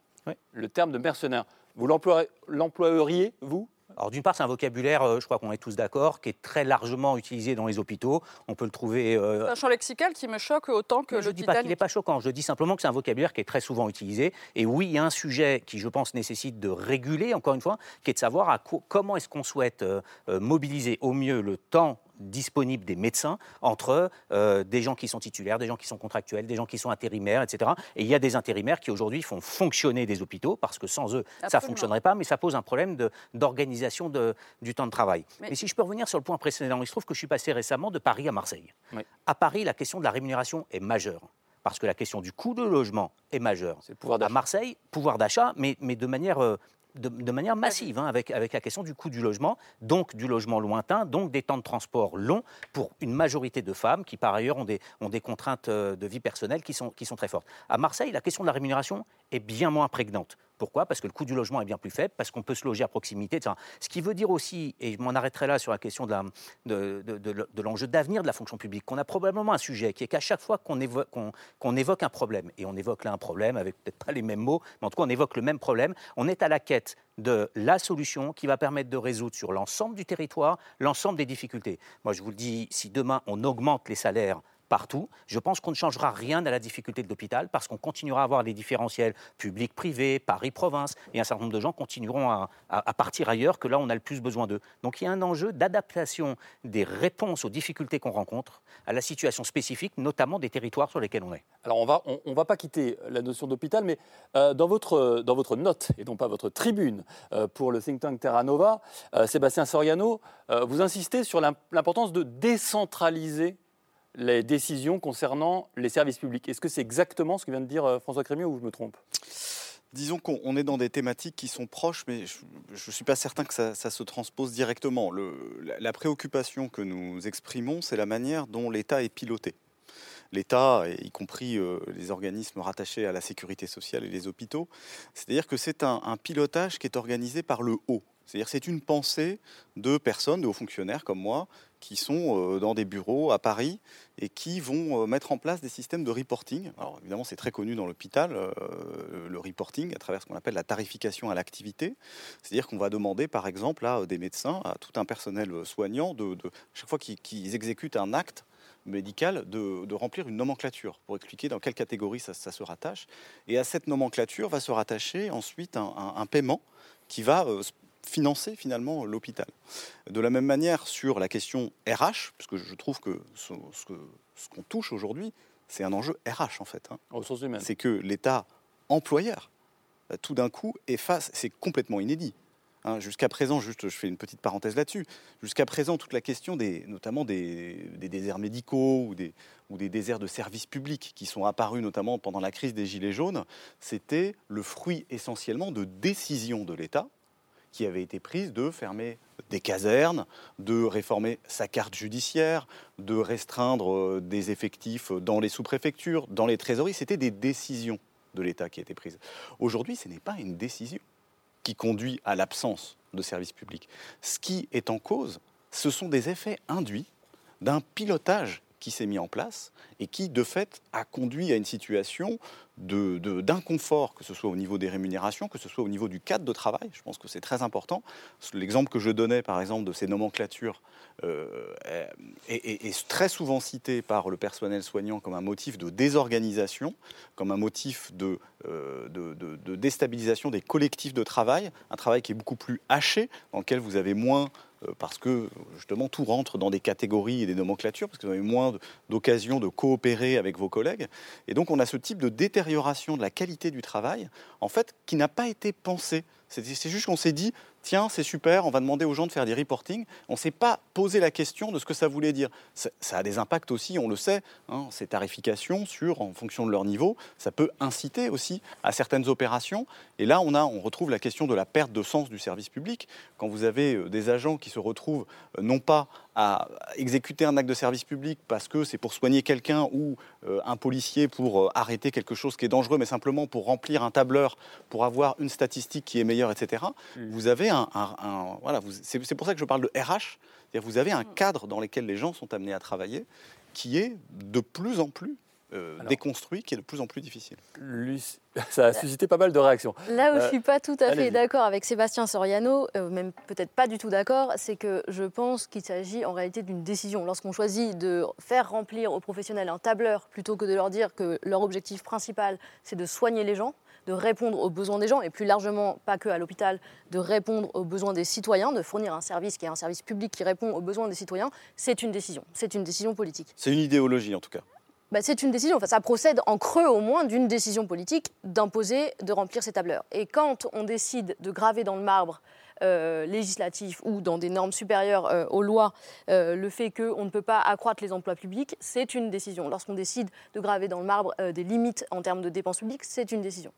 Le terme de mercenaire. Vous l'emploieriez, vous? Alors d'une part, c'est un vocabulaire, euh, je crois qu'on est tous d'accord, qui est très largement utilisé dans les hôpitaux. On peut le trouver. Euh, c'est un champ lexical qui me choque autant que Je ne dis pas qu'il n'est pas choquant. Je dis simplement que c'est un vocabulaire qui est très souvent utilisé. Et oui, il y a un sujet qui, je pense, nécessite de réguler, encore une fois, qui est de savoir à comment est-ce qu'on souhaite euh, mobiliser au mieux le temps disponible des médecins entre euh, des gens qui sont titulaires, des gens qui sont contractuels, des gens qui sont intérimaires, etc. Et il y a des intérimaires qui aujourd'hui font fonctionner des hôpitaux parce que sans eux, ça ne fonctionnerait pas, mais ça pose un problème d'organisation du temps de travail. Mais... si je peux revenir sur le point précédent, il se trouve que je suis passé récemment de Paris à Marseille. À Paris, la question de la rémunération est majeure parce que la question du coût de logement est majeure. à Marseille, pouvoir d'achat, mais, mais de manière euh, de, manière massive, hein, avec, avec la question du coût du logement, donc du logement lointain, donc des temps de transport longs pour une majorité de femmes qui, par ailleurs, ont des, ont des contraintes euh, de vie personnelle qui sont, qui sont très fortes. À Marseille, la question de la rémunération est bien moins prégnante. Pourquoi? Parce que le coût du logement est bien plus faible, parce qu'on peut se loger à proximité. Ce qui veut dire aussi, et je m'en arrêterai là sur la question de, l'enjeu d'avenir de la fonction publique, qu'on a probablement un sujet qui est qu'à chaque fois qu'on évoque, qu'on, évoque un problème, et on évoque là un problème avec peut-être pas les mêmes mots, mais en tout cas on évoque le même problème, on est à la quête de la solution qui va permettre de résoudre sur l'ensemble du territoire l'ensemble des difficultés. Moi je vous le dis, si demain on augmente les salaires partout. Je pense qu'on ne changera rien à la difficulté de l'hôpital parce qu'on continuera à avoir des différentiels publics-privés, Paris-Province, et un certain nombre de gens continueront à, partir ailleurs que là on a le plus besoin d'eux. Donc il y a un enjeu d'adaptation des réponses aux difficultés qu'on rencontre à la situation spécifique, notamment des territoires sur lesquels on est. Alors on va, on, va pas quitter la notion d'hôpital, mais euh, dans, votre, dans votre note, et non pas votre tribune, euh, pour le think tank Terra Nova, euh, Sébastien Soriano, vous insistez sur l'importance de décentraliser les décisions concernant les services publics. Est-ce que c'est exactement ce que vient de dire euh, François Crémieux ou je me trompe? Disons qu'on est dans des thématiques qui sont proches, mais je ne suis pas certain que ça, se transpose directement. la, préoccupation que nous exprimons, c'est la manière dont l'État est piloté. L'État, y compris euh, les organismes rattachés à la sécurité sociale et les hôpitaux, c'est-à-dire que c'est un, un pilotage qui est organisé par le haut. C'est-à-dire c'est une pensée de personnes, de hauts fonctionnaires comme moi, qui sont euh, dans des bureaux à Paris et qui vont euh, mettre en place des systèmes de reporting. Alors évidemment, c'est très connu dans l'hôpital, euh, le reporting, à travers ce qu'on appelle la tarification à l'activité. C'est-à-dire qu'on va demander, par exemple, à des médecins, à tout un personnel soignant, de, chaque fois qu'ils exécutent un acte médical, de, remplir une nomenclature pour expliquer dans quelle catégorie ça, se rattache. Et à cette nomenclature va se rattacher ensuite un, paiement qui va financer finalement l'hôpital. De la même manière sur la question RH, parce que je trouve que ce, qu'on touche aujourd'hui, c'est un enjeu RH en fait. Hein. C'est que l'État employeur, euh, tout d'un coup, est face, c'est complètement inédit. Hein. jusqu'à présent, juste, je fais une petite parenthèse là-dessus. Jusqu'à présent, toute la question des, notamment des, déserts médicaux ou des, ou des déserts de services publics qui sont apparus notamment pendant la crise des Gilets jaunes, c'était le fruit essentiellement de décisions de l'État qui avait été prise de fermer des casernes, de réformer sa carte judiciaire, de restreindre euh, des effectifs dans les sous-préfectures, dans les trésoreries. C'était des décisions de l'État qui étaient prises. Aujourd'hui, ce n'est pas une décision qui conduit à l'absence de services publics. Ce qui est en cause, ce sont des effets induits d'un pilotage qui s'est mis en place et qui, de fait, a conduit à une situation d'inconfort, de, que ce soit au niveau des rémunérations, que ce soit au niveau du cadre de travail. Je pense que c'est très important. L'exemple que je donnais, par exemple, de ces nomenclatures euh, est, très souvent cité par le personnel soignant comme un motif de désorganisation, comme un motif de, euh, de, de déstabilisation des collectifs de travail, un travail qui est beaucoup plus haché, dans lequel vous avez moins parce que justement tout rentre dans des catégories et des nomenclatures, parce que vous avez moins d'occasions de coopérer avec vos collègues. Et donc on a ce type de détérioration de la qualité du travail, en fait, qui n'a pas été pensé. C'est juste qu'on s'est dit, tiens, c'est super, on va demander aux gens de faire des reporting. On ne s'est pas posé la question de ce que ça voulait dire. Ça, a des impacts aussi, on le sait. hein, ces tarifications sur, en fonction de leur niveau, ça peut inciter aussi à certaines opérations. Et là, on, a, on retrouve la question de la perte de sens du service public. Quand vous avez euh, des agents qui se retrouvent euh, non pas à exécuter un acte de service public parce que c'est pour soigner quelqu'un ou euh, un policier pour euh, arrêter quelque chose qui est dangereux, mais simplement pour remplir un tableur, pour avoir une statistique qui est meilleure, etc. Vous avez un, un- un- voilà, c'est pour ça que je parle de RH. Vous avez un cadre dans lequel les gens sont amenés à travailler qui est de plus en plus euh, déconstruit, qui est de plus en plus difficile. Ça a suscité pas mal de réactions. Là où je Euh, suis pas tout à fait d'accord avec Sébastien Soriano, euh, même peut-être pas du tout d'accord, c'est que je pense qu'il s'agit en réalité d'une décision. Lorsqu'on choisit de faire remplir aux professionnels un tableur plutôt que de leur dire que leur objectif principal c'est de soigner les gens, de répondre aux besoins des gens et plus largement pas que à l'hôpital, de répondre aux besoins des citoyens, de fournir un service qui est un service public qui répond aux besoins des citoyens, c'est une décision. C'est une décision politique. C'est une idéologie en tout cas. Bah, c'est une décision, enfin, ça procède en creux au moins d'une décision politique d'imposer de remplir ces tableurs. Et quand on décide de graver dans le marbre euh, législatif ou dans des normes supérieures euh, aux lois euh, le fait qu'on ne peut pas accroître les emplois publics, c'est une décision. Lorsqu'on décide de graver dans le marbre des limites en termes de dépenses publiques, c'est une décision.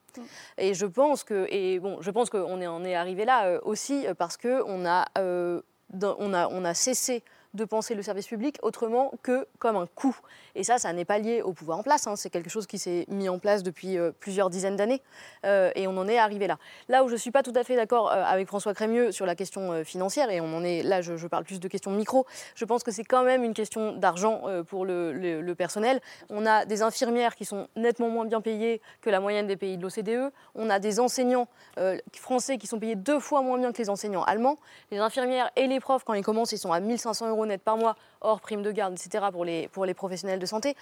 Et je pense que, et bon, je pense qu'on est, on est arrivé là aussi parce qu'on a, euh, dans- on a, on a cessé de penser le service public autrement que comme un coût. Et ça, ça n'est pas lié au pouvoir en place. hein. C'est quelque chose qui s'est mis en place depuis euh, plusieurs dizaines d'années. Euh, et on en est arrivé là. Là où je ne suis pas tout à fait d'accord euh, avec François Crémieux sur la question financière, et on en est là, je, parle plus de questions micro, je pense que c'est quand même une question d'argent pour le, le- personnel. On a des infirmières qui sont nettement moins bien payées que la moyenne des pays de l'OCDE. On a des enseignants français qui sont payés deux fois moins bien que les enseignants allemands. Les infirmières et les profs, quand ils commencent, ils sont à 1500 euros net par mois, hors prime de garde, etc., pour les professionnels de santé.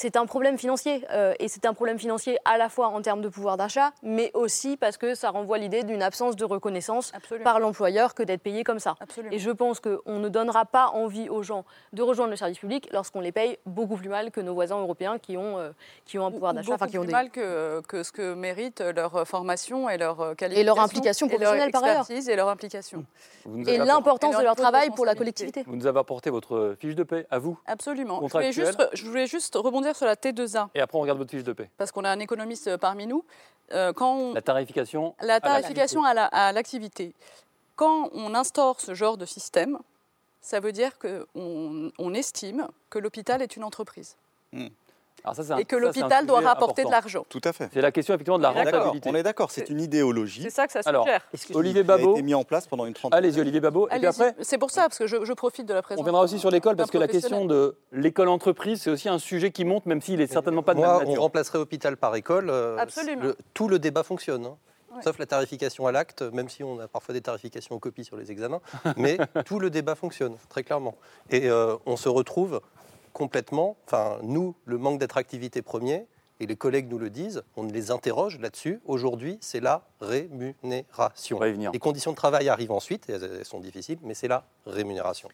C'est un problème financier, euh, et c'est un problème financier à la fois en termes de pouvoir d'achat, mais aussi parce que ça renvoie l'idée d'une absence de reconnaissance par l'employeur que d'être payé comme ça. Et je pense qu'on ne donnera pas envie aux gens de rejoindre le service public lorsqu'on les paye beaucoup plus mal que nos voisins européens qui ont, euh, qui ont un pouvoir d'achat, Beaucoup enfin qui ont plus des... mal que, que ce que méritent leur formation et leur qualification. Et leur implication et leur professionnelle par ailleurs. expertise et leur implication. Et l'importance de leur travail pour la collectivité. Vous nous avez apporté votre fiche de paie, à vous. Absolument. Je voulais, Contractuel. juste, je voulais juste rebondir sur la T2A, Et après, on regarde votre fiche de paie. parce qu'on a un économiste parmi nous. Euh, quand on- La tarification. la à tarification à la- à l'activité. Quand on instaure ce genre de système, ça veut dire qu'on on estime que l'hôpital est une entreprise. Alors ça, c'est un- Et que l'hôpital doit rapporter de l'argent. Tout à fait. C'est la question effectivement de la On rentabilité. On est d'accord, c'est une idéologie. C'est ça que ça Alors, suggère. Olivier qui a Babot. été mis en place pendant une trentaine Allez-y, Olivier Babot. Et puis après, C'est pour ça, parce que je, je profite de la présence. on viendra aussi sur l'école, parce que la question de l'école-entreprise, c'est aussi un sujet qui monte, même s'il est certainement pas de Moi, même on nature. remplacerait hôpital par école. euh, Absolument. le- tout le débat fonctionne. hein. Ouais. Sauf la tarification à l'acte, même si on a parfois des tarifications aux copies sur les examens. Mais tout le débat fonctionne, très clairement. Et euh, on se retrouve complètement, enfin, nous, le manque d'attractivité premier, et les collègues nous le disent, on les interroge là-dessus. Aujourd'hui, c'est la rémunération. Les conditions de travail arrivent ensuite, et elles, sont difficiles, mais c'est la rémunération.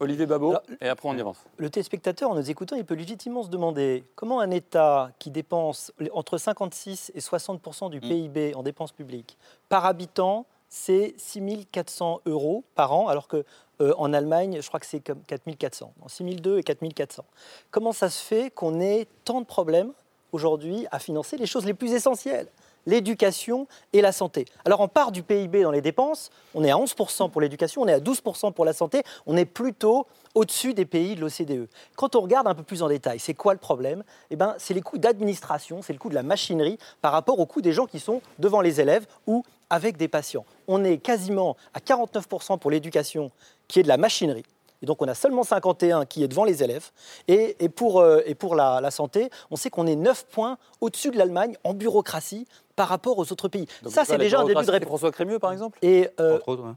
Olivier Babot, Alors, et après on y avance. Le téléspectateur, en nous écoutant, il peut légitimement se demander comment un État qui dépense entre 56 et 60 du PIB en dépenses publiques par habitant, c'est 6 400 euros par an, alors que euh, en Allemagne, je crois que c'est comme 4 400. 6 200 et 4 400. Comment ça se fait qu'on ait tant de problèmes aujourd'hui à financer les choses les plus essentielles? L'éducation et la santé. Alors on part du PIB dans les dépenses, on est à 11% pour l'éducation, on est à 12% pour la santé, on est plutôt au-dessus des pays de l'OCDE. Quand on regarde un peu plus en détail, c'est quoi le problème? Eh ben, c'est les coûts d'administration, c'est le coût de la machinerie par rapport aux coûts des gens qui sont devant les élèves ou avec des patients. On est quasiment à 49% pour l'éducation qui est de la machinerie. Et donc on a seulement 51 qui est devant les élèves. Et, pour, euh, et pour la, la santé, on sait qu'on est 9 points au-dessus de l'Allemagne en bureaucratie par rapport aux autres pays. Donc, ça, c'est déjà un début de réponse. François Crémieux, par exemple Et euh, Entre autres, hein,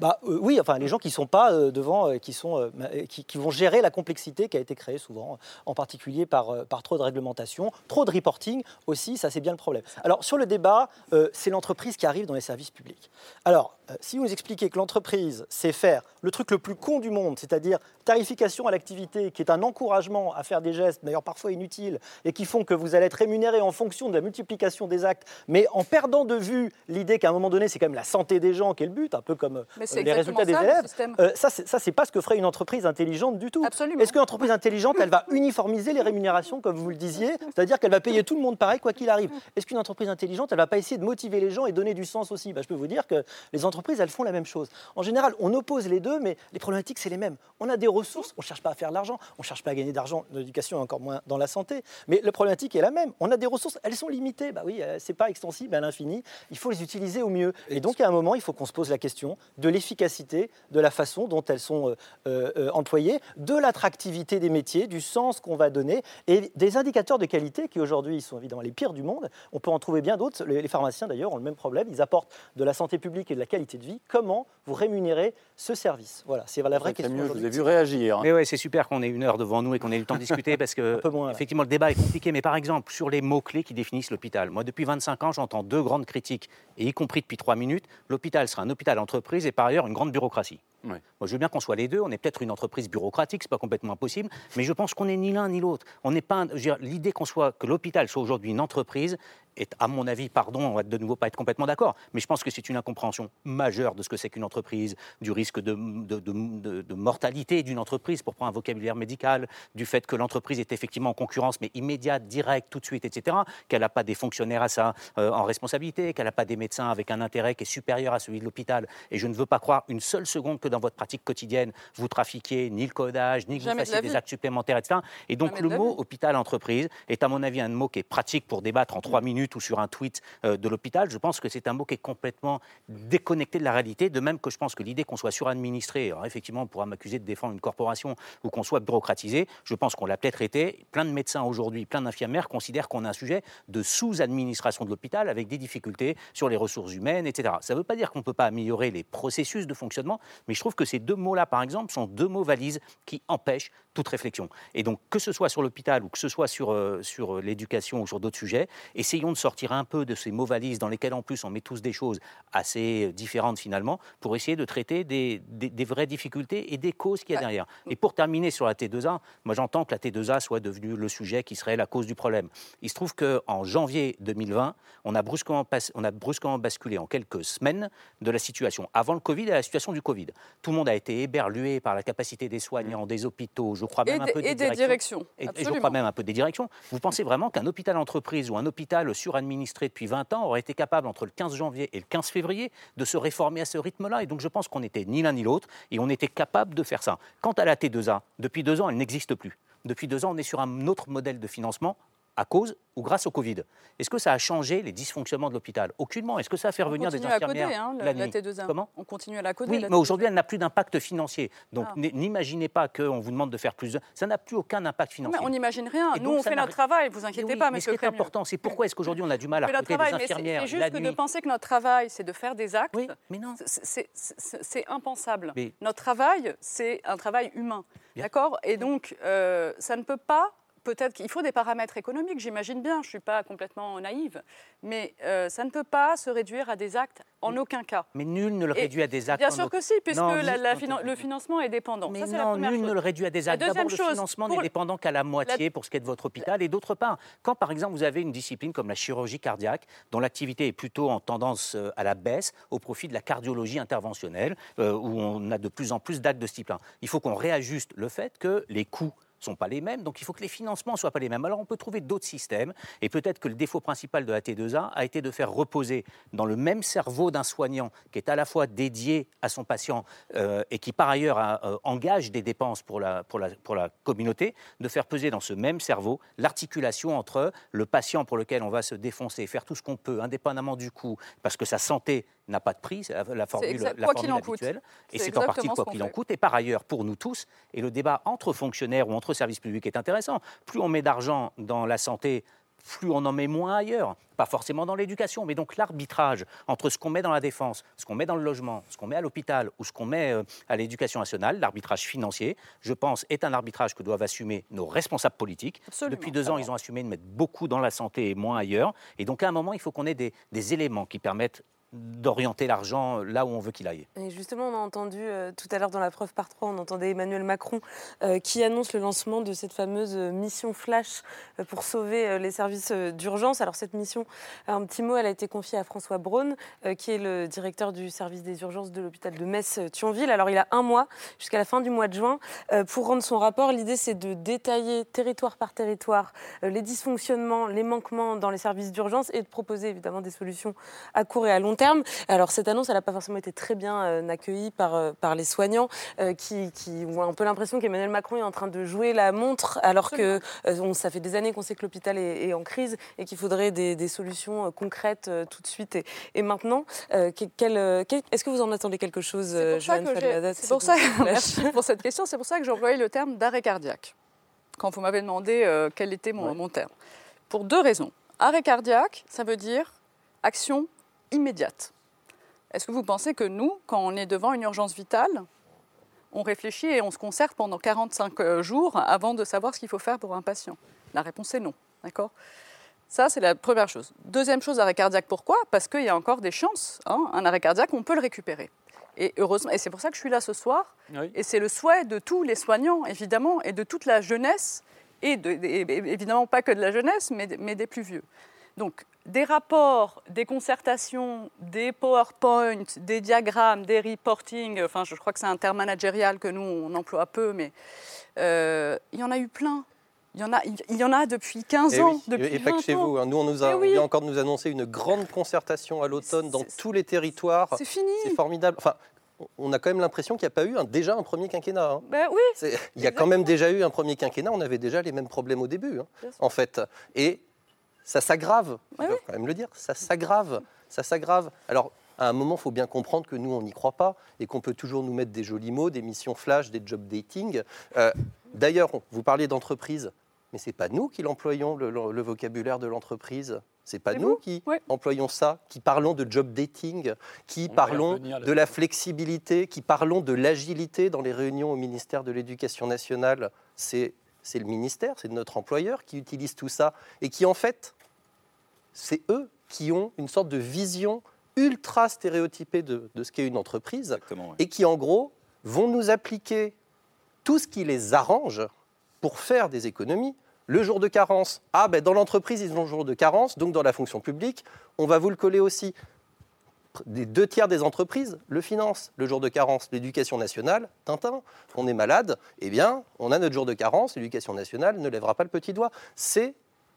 bah, euh, oui, enfin les gens qui sont pas euh, devant, euh, qui sont, qui, qui vont gérer la complexité qui a été créée souvent, en particulier par, euh, par trop de réglementation, trop de reporting aussi, ça c'est bien le problème. Alors sur le débat, euh, c'est l'entreprise qui arrive dans les services publics. Alors euh, si vous nous expliquez que l'entreprise sait faire le truc le plus con du monde, c'est-à-dire tarification à l'activité, qui est un encouragement à faire des gestes, d'ailleurs parfois inutiles, et qui font que vous allez être rémunéré en fonction de la multiplication des mais en perdant de vue l'idée qu'à un moment donné, c'est quand même la santé des gens qui est le but, un peu comme euh, les résultats des ça, élèves. Euh, ça, c'est- pas ce que ferait une entreprise intelligente du tout. Est-ce qu'une entreprise intelligente, elle va uniformiser les rémunérations, comme vous le disiez? C'est-à-dire qu'elle va payer tout le monde pareil, quoi qu'il arrive. Est-ce qu'une entreprise intelligente, elle va pas essayer de motiver les gens et donner du sens aussi? Bah, Je peux vous dire que les entreprises, elles font la même chose. En général, on oppose les deux, mais les problématiques, c'est les mêmes. On a des ressources, on ne cherche pas à faire de l'argent, on ne cherche pas à gagner d'argent dans l'éducation, encore moins dans la santé. Mais la problématique est la même. On a des ressources, elles sont limitées. Bah oui, c'est pas extensible à l'infini. Il faut les utiliser au mieux. Et donc, à un moment, il faut qu'on se pose la question de l'efficacité, de la façon dont elles sont euh, euh, euh, employées, de l'attractivité des métiers, du sens qu'on va donner, et des indicateurs de qualité qui aujourd'hui sont évidemment les pires du monde. On peut en trouver bien d'autres. Les, pharmaciens d'ailleurs ont le même problème. Ils apportent de la santé publique et de la qualité de vie. Comment vous rémunérez ce service? Voilà, c'est la vraie question. mieux, je vous ai vu réagir. Mais ouais, c'est super qu'on ait une heure devant nous et qu'on ait eu le temps de discuter parce que effectivement le débat est compliqué. Mais par exemple sur les mots clés qui définissent l'hôpital. Moi, depuis 25 ans, j'entends deux grandes critiques et y compris depuis trois minutes. L'hôpital sera un hôpital entreprise et par ailleurs une grande bureaucratie. Moi, je veux bien qu'on soit les deux. On est peut-être une entreprise bureaucratique, c'est pas complètement impossible, mais je pense qu'on n'est ni l'un ni l'autre. On n'est pas. L'idée qu'on soit que l'hôpital soit aujourd'hui une entreprise est, à mon avis, pardon, on va de nouveau pas être complètement d'accord, mais je pense que c'est une incompréhension majeure de ce que c'est qu'une entreprise, du risque de mortalité d'une entreprise, pour prendre un vocabulaire médical, du fait que l'entreprise est effectivement en concurrence, mais immédiate, directe, tout de suite, etc., qu'elle n'a pas des fonctionnaires à ça euh, en responsabilité, qu'elle n'a pas des médecins avec un intérêt qui est supérieur à celui de l'hôpital. Et je ne veux pas croire une seule seconde que dans votre pratique quotidienne, vous trafiquiez ni le codage, ni que vous Jamais fassiez des actes supplémentaires, etc. Et donc Jamais le mot hôpital-entreprise est à mon avis un mot qui est pratique pour débattre en trois minutes ou sur un tweet euh, de l'hôpital. Je pense que c'est un mot qui est complètement déconnecté de la réalité, de même que je pense que l'idée qu'on soit suradministré, alors effectivement on pourra m'accuser de défendre une corporation ou qu'on soit bureaucratisé, je pense qu'on l'a peut-être été. Plein de médecins aujourd'hui, plein d'infirmières considèrent qu'on a un sujet de sous-administration de l'hôpital avec des difficultés sur les ressources humaines, etc. Ça ne veut pas dire qu'on ne peut pas améliorer les processus de fonctionnement, mais je trouve que ces deux mots-là, par exemple, sont deux mots valises qui empêchent toute réflexion. Et donc, que ce soit sur l'hôpital ou que ce soit sur, euh, sur euh, l'éducation ou sur d'autres sujets, essayons de sortir un peu de ces mots valises dans lesquels, en plus, on met tous des choses assez euh, différentes finalement, pour essayer de traiter des, des- des vraies difficultés et des causes qu'il y a derrière. Et pour terminer sur la T2A, moi j'entends que la T2A soit devenue le sujet qui serait la cause du problème. Il se trouve qu'en janvier 2020, on a, brusquement on a brusquement basculé en quelques semaines de la situation avant le Covid à la situation du Covid. Tout le monde a été éberlué par la capacité des soignants, des hôpitaux, je crois Et même un des- peu et des directions, Et- Et, je crois même un peu des directions. Vous pensez vraiment qu'un hôpital entreprise ou un hôpital suradministré depuis 20 ans aurait été capable, entre le 15 janvier et le 15 février, de se réformer à ce rythme-là? Et donc je pense qu'on n'était ni l'un ni l'autre et on était capable de faire ça. Quant à la T2A, depuis deux ans, elle n'existe plus. Depuis deux ans, on est sur un autre modèle de financement à cause ou grâce au Covid. Est-ce que ça a changé les dysfonctionnements de l'hôpital? Aucunement. Est-ce que ça a fait revenir des continue à coder, infirmières hein, la, la la nuit? T2A. Comment? On continue à la coder. oui, la mais T2A. aujourd'hui, elle n'a plus d'impact financier. Donc, Ah. n'imaginez pas qu'on vous demande de faire plus. de- Ça n'a plus aucun impact financier. mais on n'imagine rien. Et Nous, donc, on fait notre travail, vous inquiétez oui, pas, mais ce qui est important, c'est pourquoi est-ce qu'aujourd'hui on a du mal à recruter des infirmières c'est juste que de penser que notre travail, c'est de faire des actes. mais non. C'est- impensable. Mais- Notre travail, c'est un travail humain. D'accord? Et donc, euh, ça ne peut pas. Peut-être qu'il faut des paramètres économiques, j'imagine bien, je ne suis pas complètement naïve, mais euh, ça ne peut pas se réduire à des actes en aucun cas. Mais nul ne le Et réduit à des actes. Bien en sûr que si, puisque Non, la- nul- la finan- le financement est dépendant. Mais Ça, c'est la non, nul chose. ne le réduit à des actes. D'abord, le financement n'est dépendant qu'à la moitié pour ce qui est de votre hôpital. Et d'autre part, quand par exemple vous avez une discipline comme la chirurgie cardiaque, dont l'activité est plutôt en tendance euh, à la baisse au profit de la cardiologie interventionnelle, euh, où on a de plus en plus d'actes de ce type-là, il faut qu'on réajuste le fait que les coûts sont pas les mêmes, donc il faut que les financements soient pas les mêmes. Alors on peut trouver d'autres systèmes, et peut-être que le défaut principal de la T2A a été de faire reposer dans le même cerveau d'un soignant qui est à la fois dédié à son patient euh, et qui par ailleurs euh, engage des dépenses pour la, pour, la, pour la communauté, de faire peser dans ce même cerveau l'articulation entre le patient pour lequel on va se défoncer, faire tout ce qu'on peut, indépendamment du coût, parce que sa santé n'a pas de prix, c'est la, la formule, exact- la quoi qu'il formule en coûte. habituelle, et C'est en partie quoi qu'il en coûte. Et par ailleurs, pour nous tous, et le débat entre fonctionnaires ou entre services publics est intéressant, plus on met d'argent dans la santé, plus on en met moins ailleurs. Pas forcément dans l'éducation, mais donc l'arbitrage entre ce qu'on met dans la défense, ce qu'on met dans le logement, ce qu'on met à l'hôpital ou ce qu'on met euh, à l'éducation nationale, l'arbitrage financier, je pense, est un arbitrage que doivent assumer nos responsables politiques. Absolument. Depuis deux ans, ils ont assumé de mettre beaucoup dans la santé et moins ailleurs. Et donc, à un moment, il faut qu'on ait des, des éléments qui permettent d'orienter l'argent là où on veut qu'il aille. Justement, on a entendu euh, tout à l'heure dans la preuve par trois, on entendait Emmanuel Macron euh, qui annonce le lancement de cette fameuse euh, mission flash pour sauver les services d'urgence. Alors cette mission, un petit mot, elle a été confiée à François Braun, qui est le directeur du service des urgences de l'hôpital de Metz-Thionville. Alors il a un mois, jusqu'à la fin du mois de juin, pour rendre son rapport. L'idée, c'est de détailler territoire par territoire les dysfonctionnements, les manquements dans les services d'urgence et de proposer évidemment des solutions à court et à long terme. Alors cette annonce, elle n'a pas forcément été très bien euh, accueillie par, euh, par les soignants euh, qui, qui ont un peu l'impression qu'Emmanuel Macron est en train de jouer la montre alors que on- ça fait des années qu'on sait que l'hôpital est, est en crise et qu'il faudrait des, des solutions concrètes tout de suite et, et maintenant. Que- quel, quel- Est-ce que vous en attendez quelque chose, pour ça Joanne que C'est pour ça, merci pour cette question. C'est pour ça que j'ai employé le terme d'arrêt cardiaque quand vous m'avez demandé euh, quel était mon, mon terme. Pour deux raisons. Arrêt cardiaque, ça veut dire action immédiate. Est-ce que vous pensez que nous, quand on est devant une urgence vitale, on réfléchit et on se concerte pendant 45 euh, jours avant de savoir ce qu'il faut faire pour un patient? La réponse est non. D'accord? Ça, c'est la première chose. Deuxième chose, arrêt cardiaque, pourquoi? Parce qu'il y a encore des chances. hein. Un arrêt cardiaque, on peut le récupérer. Et heureusement, et c'est pour ça que je suis là ce soir. Et c'est le souhait de tous les soignants, évidemment, et de toute la jeunesse, et, de- et- et évidemment pas que de la jeunesse, mais, mais des plus vieux. Donc, des rapports, des concertations, des PowerPoint, des diagrammes, des reporting, enfin, je crois que c'est un terme managérial que nous, on emploie peu, mais euh, il y en a eu plein. Il y en a, il y en a depuis 15 Eh ans, oui, depuis et pas 20 que chez ans. vous. hein. Nous, on nous a, Eh on oui. vient encore de nous annoncer une grande concertation à l'automne dans tous les territoires. C'est fini. C'est formidable. Enfin, on a quand même l'impression qu'il n'y a pas eu un- déjà un premier quinquennat. hein. Ben oui. Il y a quand même déjà eu un premier quinquennat. On avait déjà les mêmes problèmes au début, hein, en fait. Et ça s'aggrave. Ouais, Il faut quand même le dire. Ça s'aggrave. Ça s'aggrave. Alors. À un moment, il faut bien comprendre que nous, on n'y croit pas et qu'on peut toujours nous mettre des jolis mots, des missions flash, des job dating. Euh, D'ailleurs, vous parliez d'entreprise, mais c'est pas nous qui l'employons, le, le- le vocabulaire de l'entreprise. C'est pas nous qui Ouais. employons ça, qui parlons de job dating, qui On parlons de la flexibilité, qui parlons de l'agilité dans les réunions au ministère de l'Éducation nationale. C'est c'est le ministère, c'est notre employeur qui utilise tout ça et qui en fait, c'est eux qui ont une sorte de vision ultra stéréotypée de, de ce qu'est une entreprise Exactement, ouais. et qui en gros vont nous appliquer tout ce qui les arrange pour faire des économies. Le jour de carence, ah ben dans l'entreprise ils ont le jour de carence, donc dans la fonction publique, on va vous le coller aussi. Des deux tiers des entreprises le financent. Le jour de carence, l'éducation nationale, Tintin, on est malade, eh bien on a notre jour de carence, l'éducation nationale ne lèvera pas le petit doigt. C'est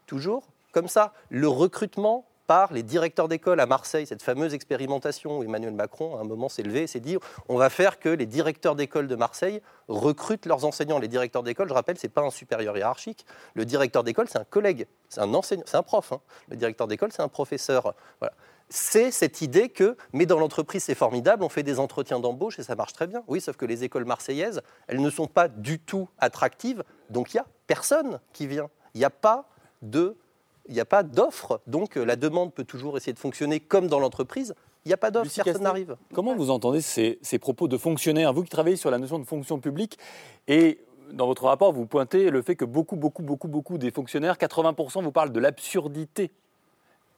toujours comme ça. Le recrutement par les directeurs d'école à Marseille, cette fameuse expérimentation où Emmanuel Macron, à un moment, s'est levé et s'est dit on va faire que les directeurs d'école de Marseille recrutent leurs enseignants. Les directeurs d'école, je rappelle, ce n'est pas un supérieur hiérarchique. Le directeur d'école, c'est un collègue, c'est un enseignant, c'est un prof. hein. Le directeur d'école, c'est un professeur. Voilà. C'est cette idée que, mais dans l'entreprise, c'est formidable, on fait des entretiens d'embauche et ça marche très bien. Oui, sauf que les écoles marseillaises, elles ne sont pas du tout attractives, donc il n'y a personne qui vient. Il n'y a pas de il n'y a pas d'offre, donc euh, la demande peut toujours essayer de fonctionner comme dans l'entreprise. Il n'y a pas d'offre, personne n'arrive. Comment vous entendez ces, ces propos de fonctionnaires? Vous qui travaillez sur la notion de fonction publique, et dans votre rapport, vous pointez le fait que beaucoup, beaucoup, beaucoup, beaucoup des fonctionnaires, 80% vous parlent de l'absurdité.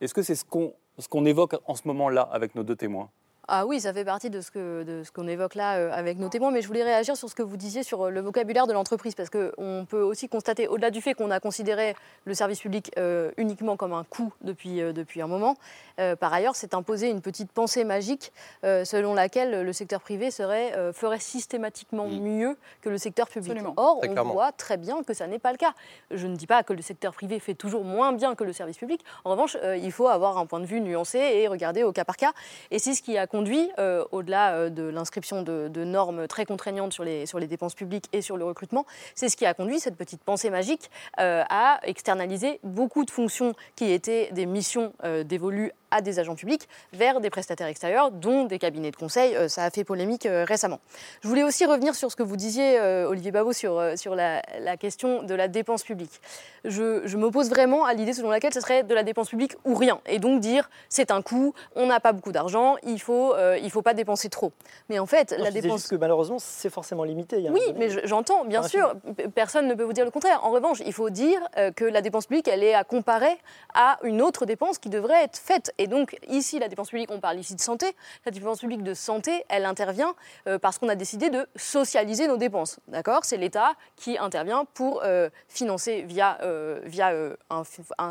Est-ce que c'est ce qu'on ce qu'on évoque en ce moment-là avec nos deux témoins? Ah oui, ça fait partie de ce que- de ce qu'on évoque là euh, avec nos témoins, mais je voulais réagir sur ce que vous disiez sur euh, le vocabulaire de l'entreprise, parce qu'on peut aussi constater, au-delà du fait qu'on a considéré le service public euh, uniquement comme un coût depuis, euh, depuis un moment, euh, par ailleurs, c'est imposé une petite pensée magique euh, selon laquelle le secteur privé serait, euh, ferait systématiquement mieux que le secteur public. Absolument. Or, on clairement. voit très bien que ça n'est pas le cas. Je ne dis pas que le secteur privé fait toujours moins bien que le service public. En revanche, euh, il faut avoir un point de vue nuancé et regarder au cas par cas. Et c'est ce qui a conduit, euh, au-delà euh, de l'inscription de, normes très contraignantes sur les, dépenses publiques et sur le recrutement, c'est ce qui a conduit cette petite pensée magique euh, à externaliser beaucoup de fonctions qui étaient des missions dévolues à des agents publics vers des prestataires extérieurs, dont des cabinets de conseil. Euh, ça a fait polémique euh, récemment. Je voulais aussi revenir sur ce que vous disiez, euh, Olivier Babot, sur, sur la, la question de la dépense publique. Je, je m'oppose vraiment à l'idée selon laquelle ce serait de la dépense publique ou rien. Et donc dire, c'est un coût, on n'a pas beaucoup d'argent, il ne faut, euh, il faut pas dépenser trop. Mais en fait, Non, la je dépense... juste que malheureusement, c'est forcément limité. il y a un Oui, mais je- j'entends, bien sûr. Personne ne peut vous dire le contraire. En revanche, il faut dire euh, que la dépense publique, elle est à comparer à une autre dépense qui devrait être faite. Et donc, ici, la dépense publique, on parle ici de santé. La dépense publique de santé, elle intervient euh, parce qu'on a décidé de socialiser nos dépenses. D'accord? C'est l'État qui intervient pour euh, financer via, euh, via un,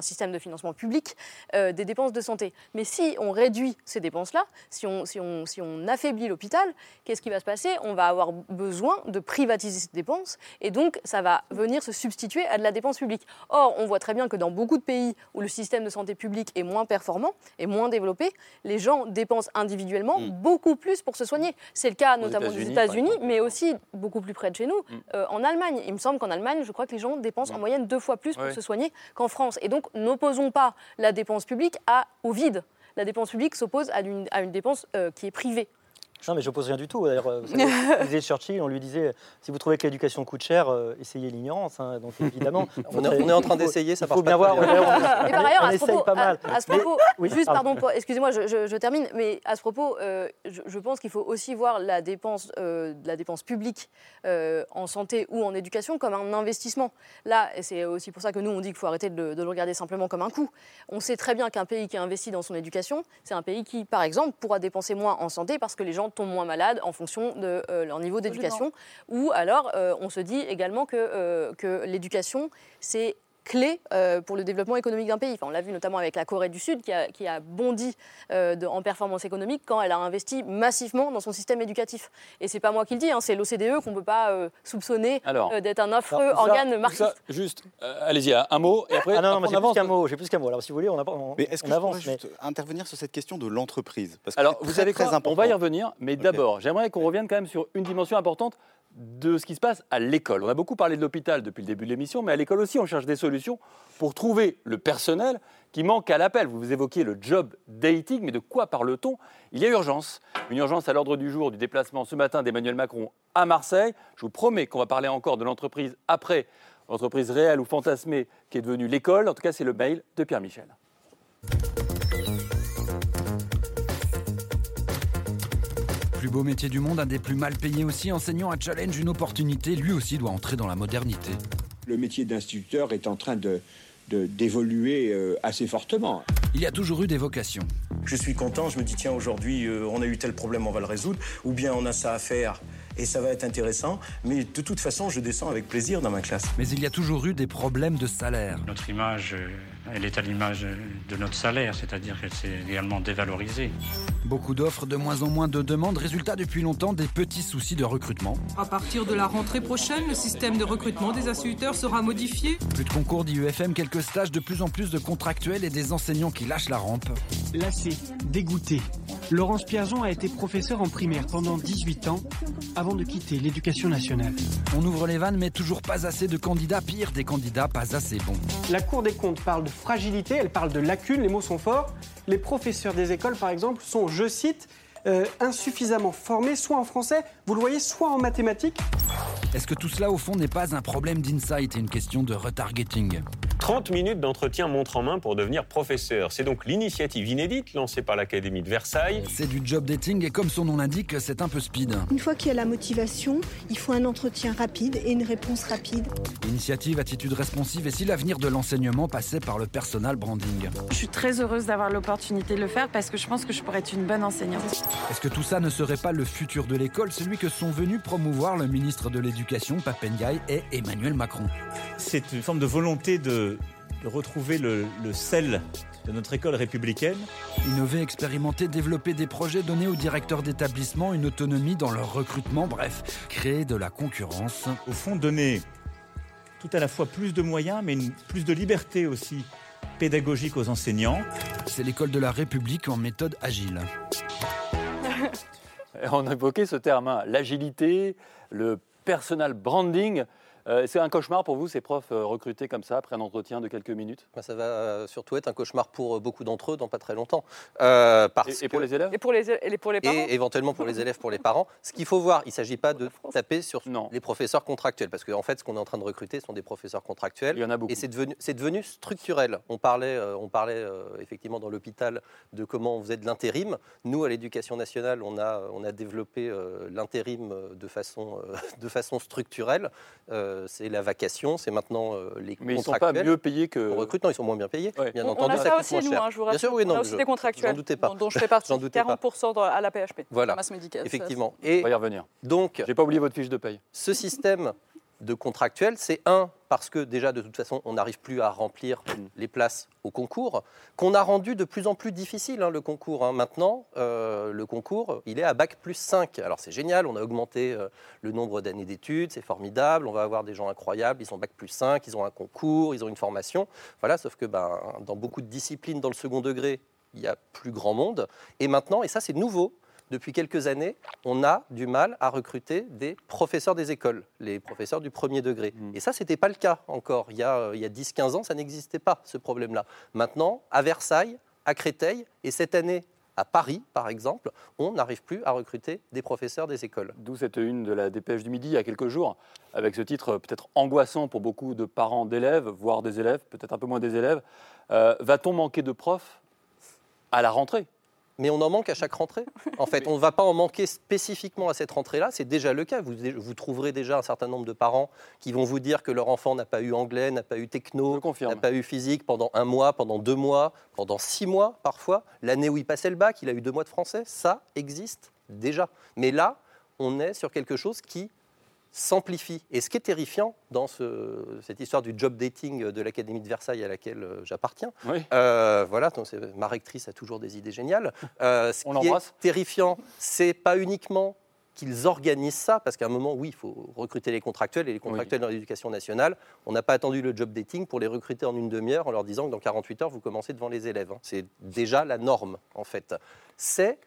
système de financement public des dépenses de santé. Mais si on réduit ces dépenses-là, si on, si, on, si on affaiblit l'hôpital, qu'est-ce qui va se passer? On va avoir besoin de privatiser ces dépenses et donc ça va venir se substituer à de la dépense publique. Or, on voit très bien que dans beaucoup de pays où le système de santé publique est moins performant et moins développé, les gens dépensent individuellement beaucoup plus pour se soigner. C'est le cas notamment des États-Unis, par États-Unis, mais aussi beaucoup plus près de chez nous, euh, en Allemagne. Il me semble qu'en Allemagne, je crois que les gens dépensent en moyenne deux fois plus pour Ouais. se soigner qu'en France. Et donc, n'opposons pas la dépense publique à, au vide. La dépense publique s'oppose à une, à une dépense euh, qui est privée. Non, mais je n'oppose rien du tout. D'ailleurs, euh, vous savez, disait Churchill, on lui disait si vous trouvez que l'éducation coûte cher, euh, essayez l'ignorance. hein. Donc évidemment, On est- on est en train d'essayer, ça il faut marche bien pas voir. bien. on- Et par ailleurs, on à ce essaye propos, pas mal. à- à ce propos, oui, juste pardon. excusez-moi, je, je- je termine, mais à ce propos, euh, je, je pense qu'il faut aussi voir la dépense, euh, la dépense publique euh, en santé ou en éducation comme un investissement. Là, et c'est aussi pour ça que nous on dit qu'il faut arrêter de, le- de le regarder simplement comme un coût. On sait très bien qu'un pays qui investit dans son éducation, c'est un pays qui, par exemple, pourra dépenser moins en santé parce que les gens tombent moins malades en fonction de euh, leur niveau d'éducation. Ou alors, euh, on se dit également que, euh, que l'éducation, c'est clé euh, pour le développement économique d'un pays. Enfin, on l'a vu notamment avec la Corée du Sud qui a, qui a bondi euh, de- en performance économique quand elle a investi massivement dans son système éducatif. Et c'est pas moi qui le dis, hein, c'est l'OCDE qu'on ne peut pas euh, soupçonner euh, d'être un affreux Alors, ça- organe marxiste. ça, juste, euh, allez-y, un mot, et après, Ah non, non, j'ai plus qu'un mot. J'ai plus qu'un mot. Alors si vous voulez, on, a- on, Mais est-ce que on je avance. mais- juste intervenir sur cette question de l'entreprise? Parce que Alors, vous très, savez très important. On va y revenir, mais d'abord, j'aimerais qu'on revienne quand même sur une dimension importante de ce qui se passe à l'école. On a beaucoup parlé de l'hôpital depuis le début de l'émission, mais à l'école aussi, on cherche des solutions pour trouver le personnel qui manque à l'appel. Vous évoquiez le job dating, mais de quoi parle-t-on? Il y a urgence. Une urgence à l'ordre du jour du déplacement ce matin d'Emmanuel Macron à Marseille. Je vous promets qu'on va parler encore de l'entreprise après, l'entreprise réelle ou fantasmée qui est devenue l'école. En tout cas, c'est le mail de Pierre Michel. Plus beau métier du monde, un des plus mal payés aussi, enseignant à Challenge une opportunité, lui aussi doit entrer dans la modernité. Le métier d'instituteur est en train de de- d'évoluer euh, assez fortement. Il y a toujours eu des vocations. Je suis content, je me dis tiens aujourd'hui euh, on a eu tel problème, on va le résoudre, ou bien on a ça à faire et ça va être intéressant, mais de toute façon je descends avec plaisir dans ma classe. Mais il y a toujours eu des problèmes de salaire. Notre image, euh, elle est à l'image de notre salaire, c'est-à-dire qu'elle s'est également dévalorisée. Beaucoup d'offres, de moins en moins de demandes, résultat depuis longtemps des petits soucis de recrutement. À partir de la rentrée prochaine, le système de recrutement des instituteurs sera modifié. Plus de concours d'IUFM, quelques stages, de plus en plus de contractuels et des enseignants qui lâchent la rampe. Lassé, dégoûté, Laurence Pierson a été professeure en primaire pendant 18 ans avant de quitter l'éducation nationale. On ouvre les vannes, mais toujours pas assez de candidats, pire des candidats pas assez bons. La Cour des comptes parle de fragilité, elle parle de lacunes, les mots sont forts. Les professeurs des écoles, par exemple, sont, je cite, euh, insuffisamment formés, soit en français, vous le voyez, soit en mathématiques. Est-ce que tout cela, au fond, n'est pas un problème d'insight et une question de retargeting? 30 minutes d'entretien montre en main pour devenir professeur. C'est donc l'initiative inédite lancée par l'Académie de Versailles. C'est du job dating et comme son nom l'indique, c'est un peu speed. Une fois qu'il y a la motivation, il faut un entretien rapide et une réponse rapide. Initiative, attitude responsive et si l'avenir de l'enseignement passait par le personal branding Je suis très heureuse d'avoir l'opportunité de le faire parce que je pense que je pourrais être une bonne enseignante. Est-ce que tout ça ne serait pas le futur de l'école, celui que sont venus promouvoir le ministre de l'Éducation, Papendiaï, et Emmanuel Macron? C'est une forme de volonté de retrouver le, le sel de notre école républicaine. Innover, expérimenter, développer des projets, donner aux directeurs d'établissement une autonomie dans leur recrutement, bref, créer de la concurrence. Au fond, donner tout à la fois plus de moyens, mais une- plus de liberté aussi pédagogique aux enseignants. C'est l'école de la République en méthode agile. On a évoqué ce terme, hein, l'agilité, le personal branding. Euh, c'est un cauchemar pour vous, ces profs euh, recrutés comme ça, après un entretien de quelques minutes Ben, Ça va euh, surtout être un cauchemar pour euh, beaucoup d'entre eux dans pas très longtemps. Euh, parce Et- et pour que- les élèves Et pour les, et pour les parents et éventuellement pour les élèves, pour les parents. Ce qu'il faut voir, il ne s'agit pas de taper sur les professeurs contractuels, parce qu'en fait, ce qu'on est en train de recruter sont des professeurs contractuels. Il y en a beaucoup. Et c'est devenu, c'est devenu structurel. On parlait, euh, on parlait euh, effectivement dans l'hôpital de comment on faisait de l'intérim. Nous, à l'éducation nationale, on a, on a développé euh, l'intérim euh, de façon, euh, de façon structurelle. Euh, euh, c'est la vacation, c'est maintenant euh, les Mais ils ne sont pas contractuels. mieux payés que. On recrute, non, ils sont moins bien payés. Bien On- on entendu, a ça, ça coûte aussi, moins nous, cher. hein, je vous Bien sûr, oui, non, on a aussi je- des contractuels, J'en doutais pas. dont, dont je fais partie, J'en doutais pas. 40% dans- à la PHP, Voilà. masse médicale. Effectivement. On Et va y revenir. donc, J'ai pas oublié votre fiche de paye. ce système de contractuel, c'est un, parce que déjà, de toute façon, on n'arrive plus à remplir les places au concours, qu'on a rendu de plus en plus difficile, hein, le concours. hein. Maintenant, euh, le concours, il est à bac plus 5. Alors, c'est génial, on a augmenté euh, le nombre d'années d'études, c'est formidable, on va avoir des gens incroyables, ils sont bac plus 5, ils ont un concours, ils ont une formation. Voilà, sauf que ben, dans beaucoup de disciplines, dans le second degré, il y a plus grand monde. Et maintenant, et ça, c'est nouveau, depuis quelques années, on a du mal à recruter des professeurs des écoles, les professeurs du premier degré. Et ça, ce n'était pas le cas encore. Il y a, euh, il y a 10-15 ans, ça n'existait pas, ce problème-là. Maintenant, à Versailles, à Créteil, et cette année, à Paris, par exemple, on n'arrive plus à recruter des professeurs des écoles. D'où cette une de la dépêche du midi il y a quelques jours, avec ce titre euh, peut-être angoissant pour beaucoup de parents d'élèves, voire des élèves, peut-être un peu moins des élèves. Euh, Va-t-on manquer de profs à la rentrée? Mais on en manque à chaque rentrée. En fait, on ne va pas en manquer spécifiquement à cette rentrée-là. C'est déjà le cas. Vous, vous trouverez déjà un certain nombre de parents qui vont vous dire que leur enfant n'a pas eu anglais, n'a pas eu techno, n'a pas eu physique pendant un mois, pendant deux mois, pendant six mois parfois. L'année où il passait le bac, il a eu deux mois de français. Ça existe déjà. Mais là, on est sur quelque chose qui s'amplifie. Et ce qui est terrifiant dans ce- cette histoire du job dating de l'Académie de Versailles à laquelle euh, j'appartiens, euh, voilà, donc ma rectrice a toujours des idées géniales. Euh, ce On qui est terrifiant, c'est pas uniquement qu'ils organisent ça, parce qu'à un moment, oui, il faut recruter les contractuels, et les contractuels dans l'éducation nationale, on n'a pas attendu le job dating pour les recruter en une demi-heure en leur disant que dans 48 heures, vous commencez devant les élèves. hein. C'est déjà la norme, en fait. C'est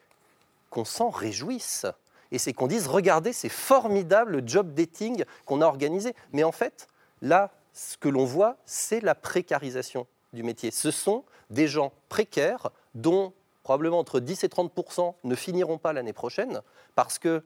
qu'on s'en réjouisse. Et c'est qu'on dise, regardez, c'est formidable le job dating qu'on a organisé. Mais en fait, là, ce que l'on voit, c'est la précarisation du métier. Ce sont des gens précaires dont probablement entre 10 et 30% ne finiront pas l'année prochaine parce que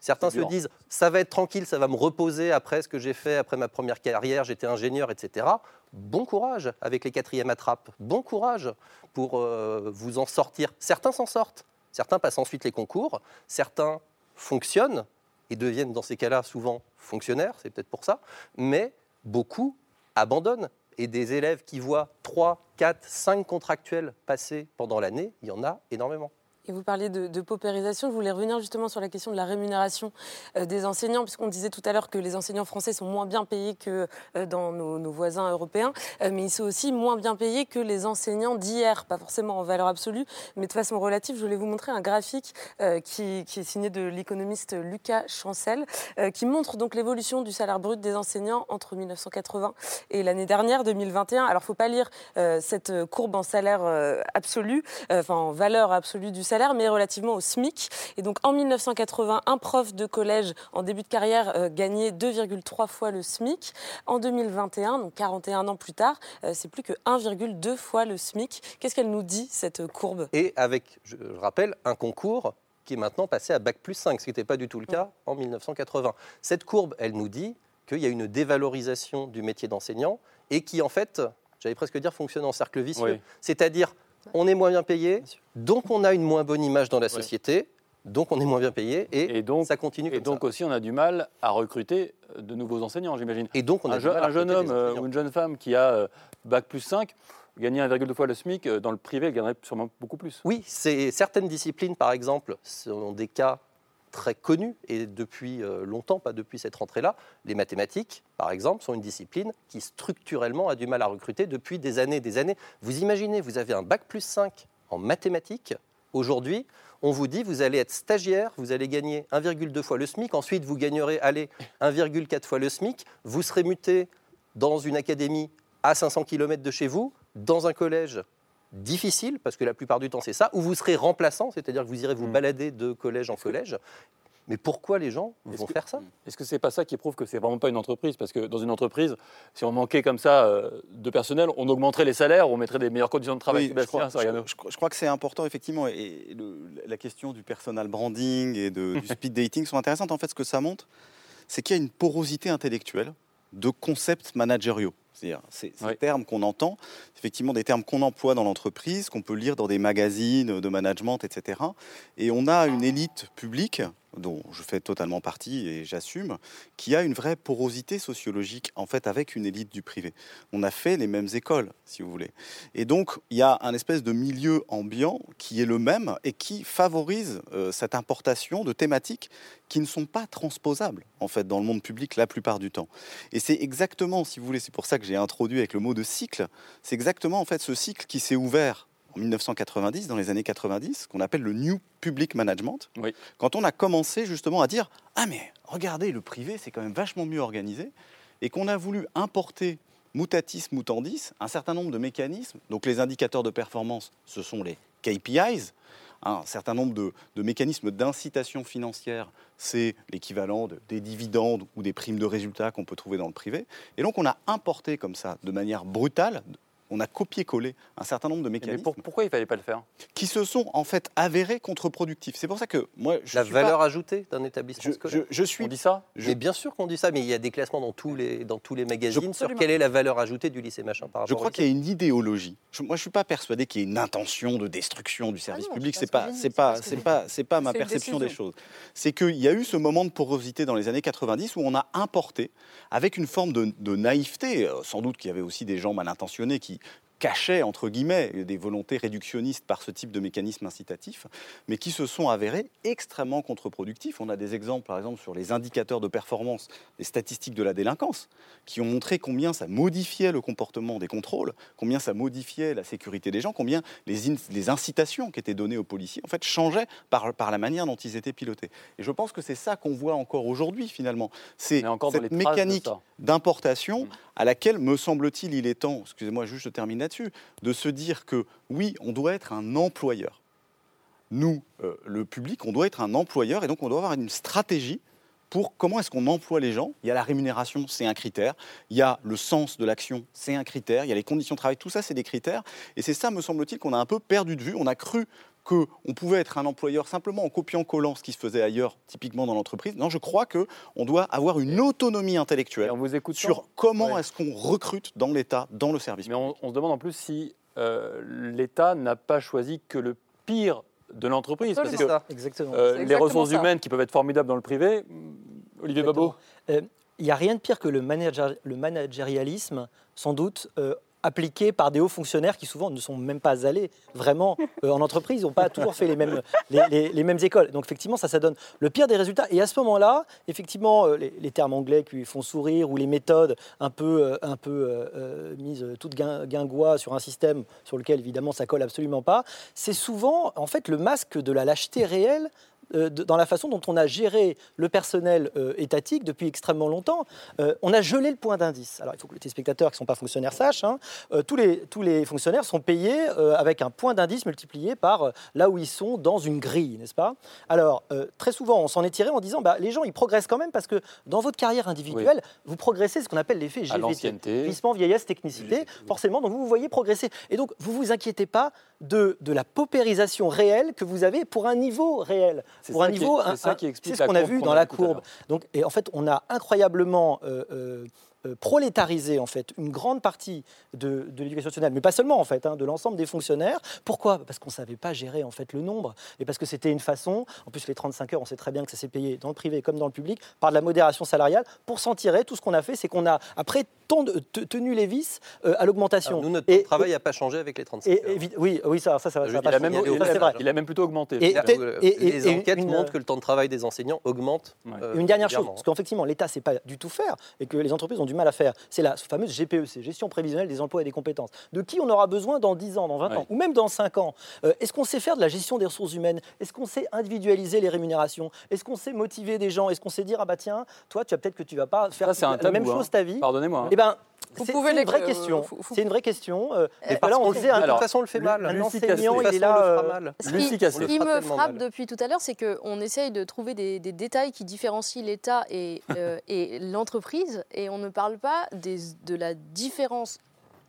certains se disent, ça va être tranquille, ça va me reposer après ce que j'ai fait, après ma première carrière, j'étais ingénieur, etc. Bon courage avec les quatrièmes attrapes. Bon courage pour euh, vous en sortir. Certains s'en sortent. Certains passent ensuite les concours. Certains fonctionnent et deviennent dans ces cas-là souvent fonctionnaires, c'est peut-être pour ça. Mais beaucoup abandonnent. Et des élèves qui voient 3, 4, 5 contractuels passer pendant l'année, il y en a énormément. Et vous parliez de, paupérisation. Je voulais revenir justement sur la question de la rémunération euh, des enseignants, puisqu'on disait tout à l'heure que les enseignants français sont moins bien payés que euh, dans nos, voisins européens, Euh, mais ils sont aussi moins bien payés que les enseignants d'hier, pas forcément en valeur absolue, mais de façon relative. Je voulais vous montrer un graphique qui, est signé de l'économiste Lucas Chancel, qui montre donc l'évolution du salaire brut des enseignants entre 1980 et l'année dernière, 2021. Alors, faut pas lire cette courbe en salaire absolu, enfin en valeur absolue du salaire, mais relativement au SMIC. Et donc en 1980, un prof de collège en début de carrière euh, gagnait 2,3 fois le SMIC. En 2021, donc 41 ans plus tard, euh, c'est plus que 1,2 fois le SMIC. Qu'est-ce qu'elle nous dit, cette courbe? Et avec, je, je rappelle, un concours qui est maintenant passé à Bac plus 5, ce qui n'était pas du tout le cas en 1980. Cette courbe, elle nous dit qu'il y a une dévalorisation du métier d'enseignant et qui, en fait, j'allais presque dire, fonctionne en cercle vicieux. Oui. C'est-à-dire, on est moins bien payé, donc on a une moins bonne image dans la société, donc on est moins bien payé et, donc, ça continue Et comme donc aussi, on a du mal à recruter de nouveaux enseignants, j'imagine. Et donc, on a un, du je- mal à un jeune homme euh, ou une jeune femme qui a euh, bac plus 5, gagner 1,2 fois le SMIC, euh, dans le privé, elle gagnerait sûrement beaucoup plus. Oui, c'est certaines disciplines, par exemple, sont des cas très connus et depuis euh, longtemps, pas depuis cette rentrée-là. Les mathématiques, par exemple, sont une discipline qui structurellement a du mal à recruter depuis des années et des années. Vous imaginez, vous avez un bac plus 5 en mathématiques. Aujourd'hui, on vous dit, vous allez être stagiaire, vous allez gagner 1,2 fois le SMIC, ensuite vous gagnerez, allez, 1,4 fois le SMIC, vous serez muté dans une académie à 500 km de chez vous, dans un collège difficile, parce que la plupart du temps c'est ça, où vous serez remplaçant, c'est-à-dire que vous irez vous Mm. balader de collège en collège. Mais pourquoi les gens vont faire ça? Est-ce que c'est pas ça qui prouve que c'est vraiment pas une entreprise? Parce que dans une entreprise, si on manquait comme ça euh, de personnel, on augmenterait les salaires, on mettrait des meilleures conditions de travail. Oui, je, crois, Sariano. je crois- je crois que c'est important, effectivement, et le- la question du personal branding et de- du speed dating sont intéressantes. En fait, ce que ça montre, c'est qu'il y a une porosité intellectuelle de concepts managériaux. C'est-à-dire, ces, ces termes qu'on entend, effectivement des termes qu'on emploie dans l'entreprise, qu'on peut lire dans des magazines de management, etc. Et on a une élite publique dont je fais totalement partie et j'assume, qui a une vraie porosité sociologique en fait avec une élite du privé. On a fait les mêmes écoles, si vous voulez. Et donc il y a un espèce de milieu ambiant qui est le même et qui favorise euh, cette importation de thématiques qui ne sont pas transposables en fait dans le monde public la plupart du temps. Et c'est exactement, si vous voulez, c'est pour ça que j'ai introduit avec le mot de cycle, c'est exactement en fait ce cycle qui s'est ouvert en 1990, dans les années 90, qu'on appelle le New Public Management, quand on a commencé justement à dire Ah, mais regardez, le privé, c'est quand même vachement mieux organisé, et qu'on a voulu importer mutatis mutandis un certain nombre de mécanismes. Donc, les indicateurs de performance, ce sont les KPIs. Un certain nombre de, de mécanismes d'incitation financière, c'est l'équivalent de- des dividendes ou des primes de résultats qu'on peut trouver dans le privé. Et donc, on a importé comme ça, de manière brutale, on a copié-collé un certain nombre de mécanismes. pourquoi il fallait pas le faire Qui se sont en fait avérés contre-productifs. C'est pour ça que moi, je La suis valeur pas- ajoutée d'un établissement Je- scolaire. je- je suis- On dit ça Mais bien sûr qu'on dit ça, mais il y a des classements dans tous les, dans tous les magazines sur quelle est la valeur ajoutée du lycée machin par rapport Je crois qu'il y a une idéologie. Je- moi, je suis pas persuadé qu'il y ait une intention de destruction du service non, public. c'est pas c'est pas, c'est pas, c'est pas ma perception des choses. C'est qu'il y a eu ce moment de porosité dans les années 90 où on a importé, avec une forme de, de naïveté, euh, sans doute qu'il y avait aussi des gens mal intentionnés qui cachaient, entre guillemets, des volontés réductionnistes par ce type de mécanisme incitatif, mais qui se sont avérés extrêmement contre-productifs. On a des exemples, par exemple, sur les indicateurs de performance, les statistiques de la délinquance, qui ont montré combien ça modifiait le comportement des contrôles, combien ça modifiait la sécurité des gens, combien les, in- les incitations qui étaient données aux policiers, en fait, changeaient par, par la manière dont ils étaient pilotés. Et je pense que c'est ça qu'on voit encore aujourd'hui, finalement. C'est cette de mécanique d'importation à laquelle, me semble-t-il, il est temps, excusez-moi, juste je termine de se dire que oui, on doit être un employeur. Nous, euh, le public, on doit être un employeur et donc on doit avoir une stratégie pour comment est-ce qu'on emploie les gens. Il y a la rémunération, c'est un critère. Il y a le sens de l'action, c'est un critère. Il y a les conditions de travail, tout ça, c'est des critères. Et c'est ça, me semble-t-il, qu'on a un peu perdu de vue. On a cru qu'on pouvait être un employeur simplement en copiant-collant ce qui se faisait ailleurs, typiquement dans l'entreprise. Non, je crois qu'on doit avoir une autonomie intellectuelle sur comment est-ce qu'on recrute dans l'État, dans le service Mais on, on se demande en plus si euh, l'État n'a pas choisi que le pire de l'entreprise. Parce que Absolument. Exactement. euh, les ressources ça. humaines qui peuvent être formidables dans le privé, Olivier Babot Euh, Il n'y a rien de pire que le, manager- le managérialisme, sans doute. Euh, appliqué par des hauts fonctionnaires qui souvent ne sont même pas allés vraiment euh, en entreprise, n'ont pas toujours fait les mêmes, les, mêmes écoles. Donc effectivement, ça, ça donne le pire des résultats. Et à ce moment-là, effectivement, euh, les, termes anglais qui font sourire ou les méthodes un peu, euh, un peu mises toutes guin- guingois sur un système sur lequel évidemment ça colle absolument pas, c'est souvent en fait le masque de la lâcheté réelle dans la façon dont on a géré le personnel euh, étatique depuis extrêmement longtemps. Euh, on a gelé le point d'indice. Alors, il faut que les téléspectateurs qui ne sont pas fonctionnaires sachent, hein, euh, tous, les, tous les fonctionnaires sont payés euh, avec un point d'indice multiplié par euh, là où ils sont dans une grille, n'est-ce pas? Alors, euh, très souvent, on s'en est tiré en disant, bah, les gens, ils progressent quand même parce que dans votre carrière individuelle, vous progressez ce qu'on appelle l'effet GVT. Vieillissement, vieillesse, technicité, forcément, donc vous vous voyez progresser. Et donc, vous vous inquiétez pas de, de la paupérisation réelle que vous avez pour un niveau réel. C'est Pour un niveau, c'est un- ça un- qui explique c'est ce qu'on a vu dans la courbe. Donc, et en fait, on a incroyablement euh, euh, euh, prolétarisé en fait une grande partie de, de l'éducation nationale, mais pas seulement en fait, hein, de l'ensemble des fonctionnaires. Pourquoi? Parce qu'on savait pas gérer en fait le nombre et parce que c'était une façon. En plus, les 35 heures, on sait très bien que ça s'est payé dans le privé comme dans le public par de la modération salariale. Pour s'en tirer, tout ce qu'on a fait, c'est qu'on a après tenu les vis euh, à l'augmentation. Alors, nous, notre temps de travail n'a pas changé avec les 35 et, heures. oui, oui, ça, ça, ça, ça dis, va il a pas même- changer. il a Ça, vrai. Il a même plutôt augmenté. Et- les enquêtes une- montrent que le temps de travail des enseignants augmente. euh, Et une dernière chose, parce qu'effectivement, l'État ne sait pas du tout faire et que les entreprises ont du mal à faire, c'est la fameuse GPEC, gestion prévisionnelle des emplois et des compétences. De qui on aura besoin dans 10 ans, dans 20 ans, ou même dans 5 ans? Euh, Est-ce qu'on sait faire de la gestion des ressources humaines? Est-ce qu'on sait individualiser les rémunérations? Est-ce qu'on sait motiver des gens? Est-ce qu'on sait dire, ah bah tiens, toi, tu as peut-être que tu vas pas faire Ça, la tabou, même hein. chose ta vie. Pardonnez-moi, hein. Eh ben, c'est pouvez c'est les- une vraie euh, question. C'est une vraie question. Euh, Mais là, on disait, de un- toute façon, on le fait mal. Un enseignant, il De toute est façon, là. on le fera euh, mal. Ce qui, me frappe mal. depuis tout à l'heure, c'est qu'on essaye de trouver des, des détails qui différencient l'État et, euh, et l'entreprise, et on ne parle pas des- de la différence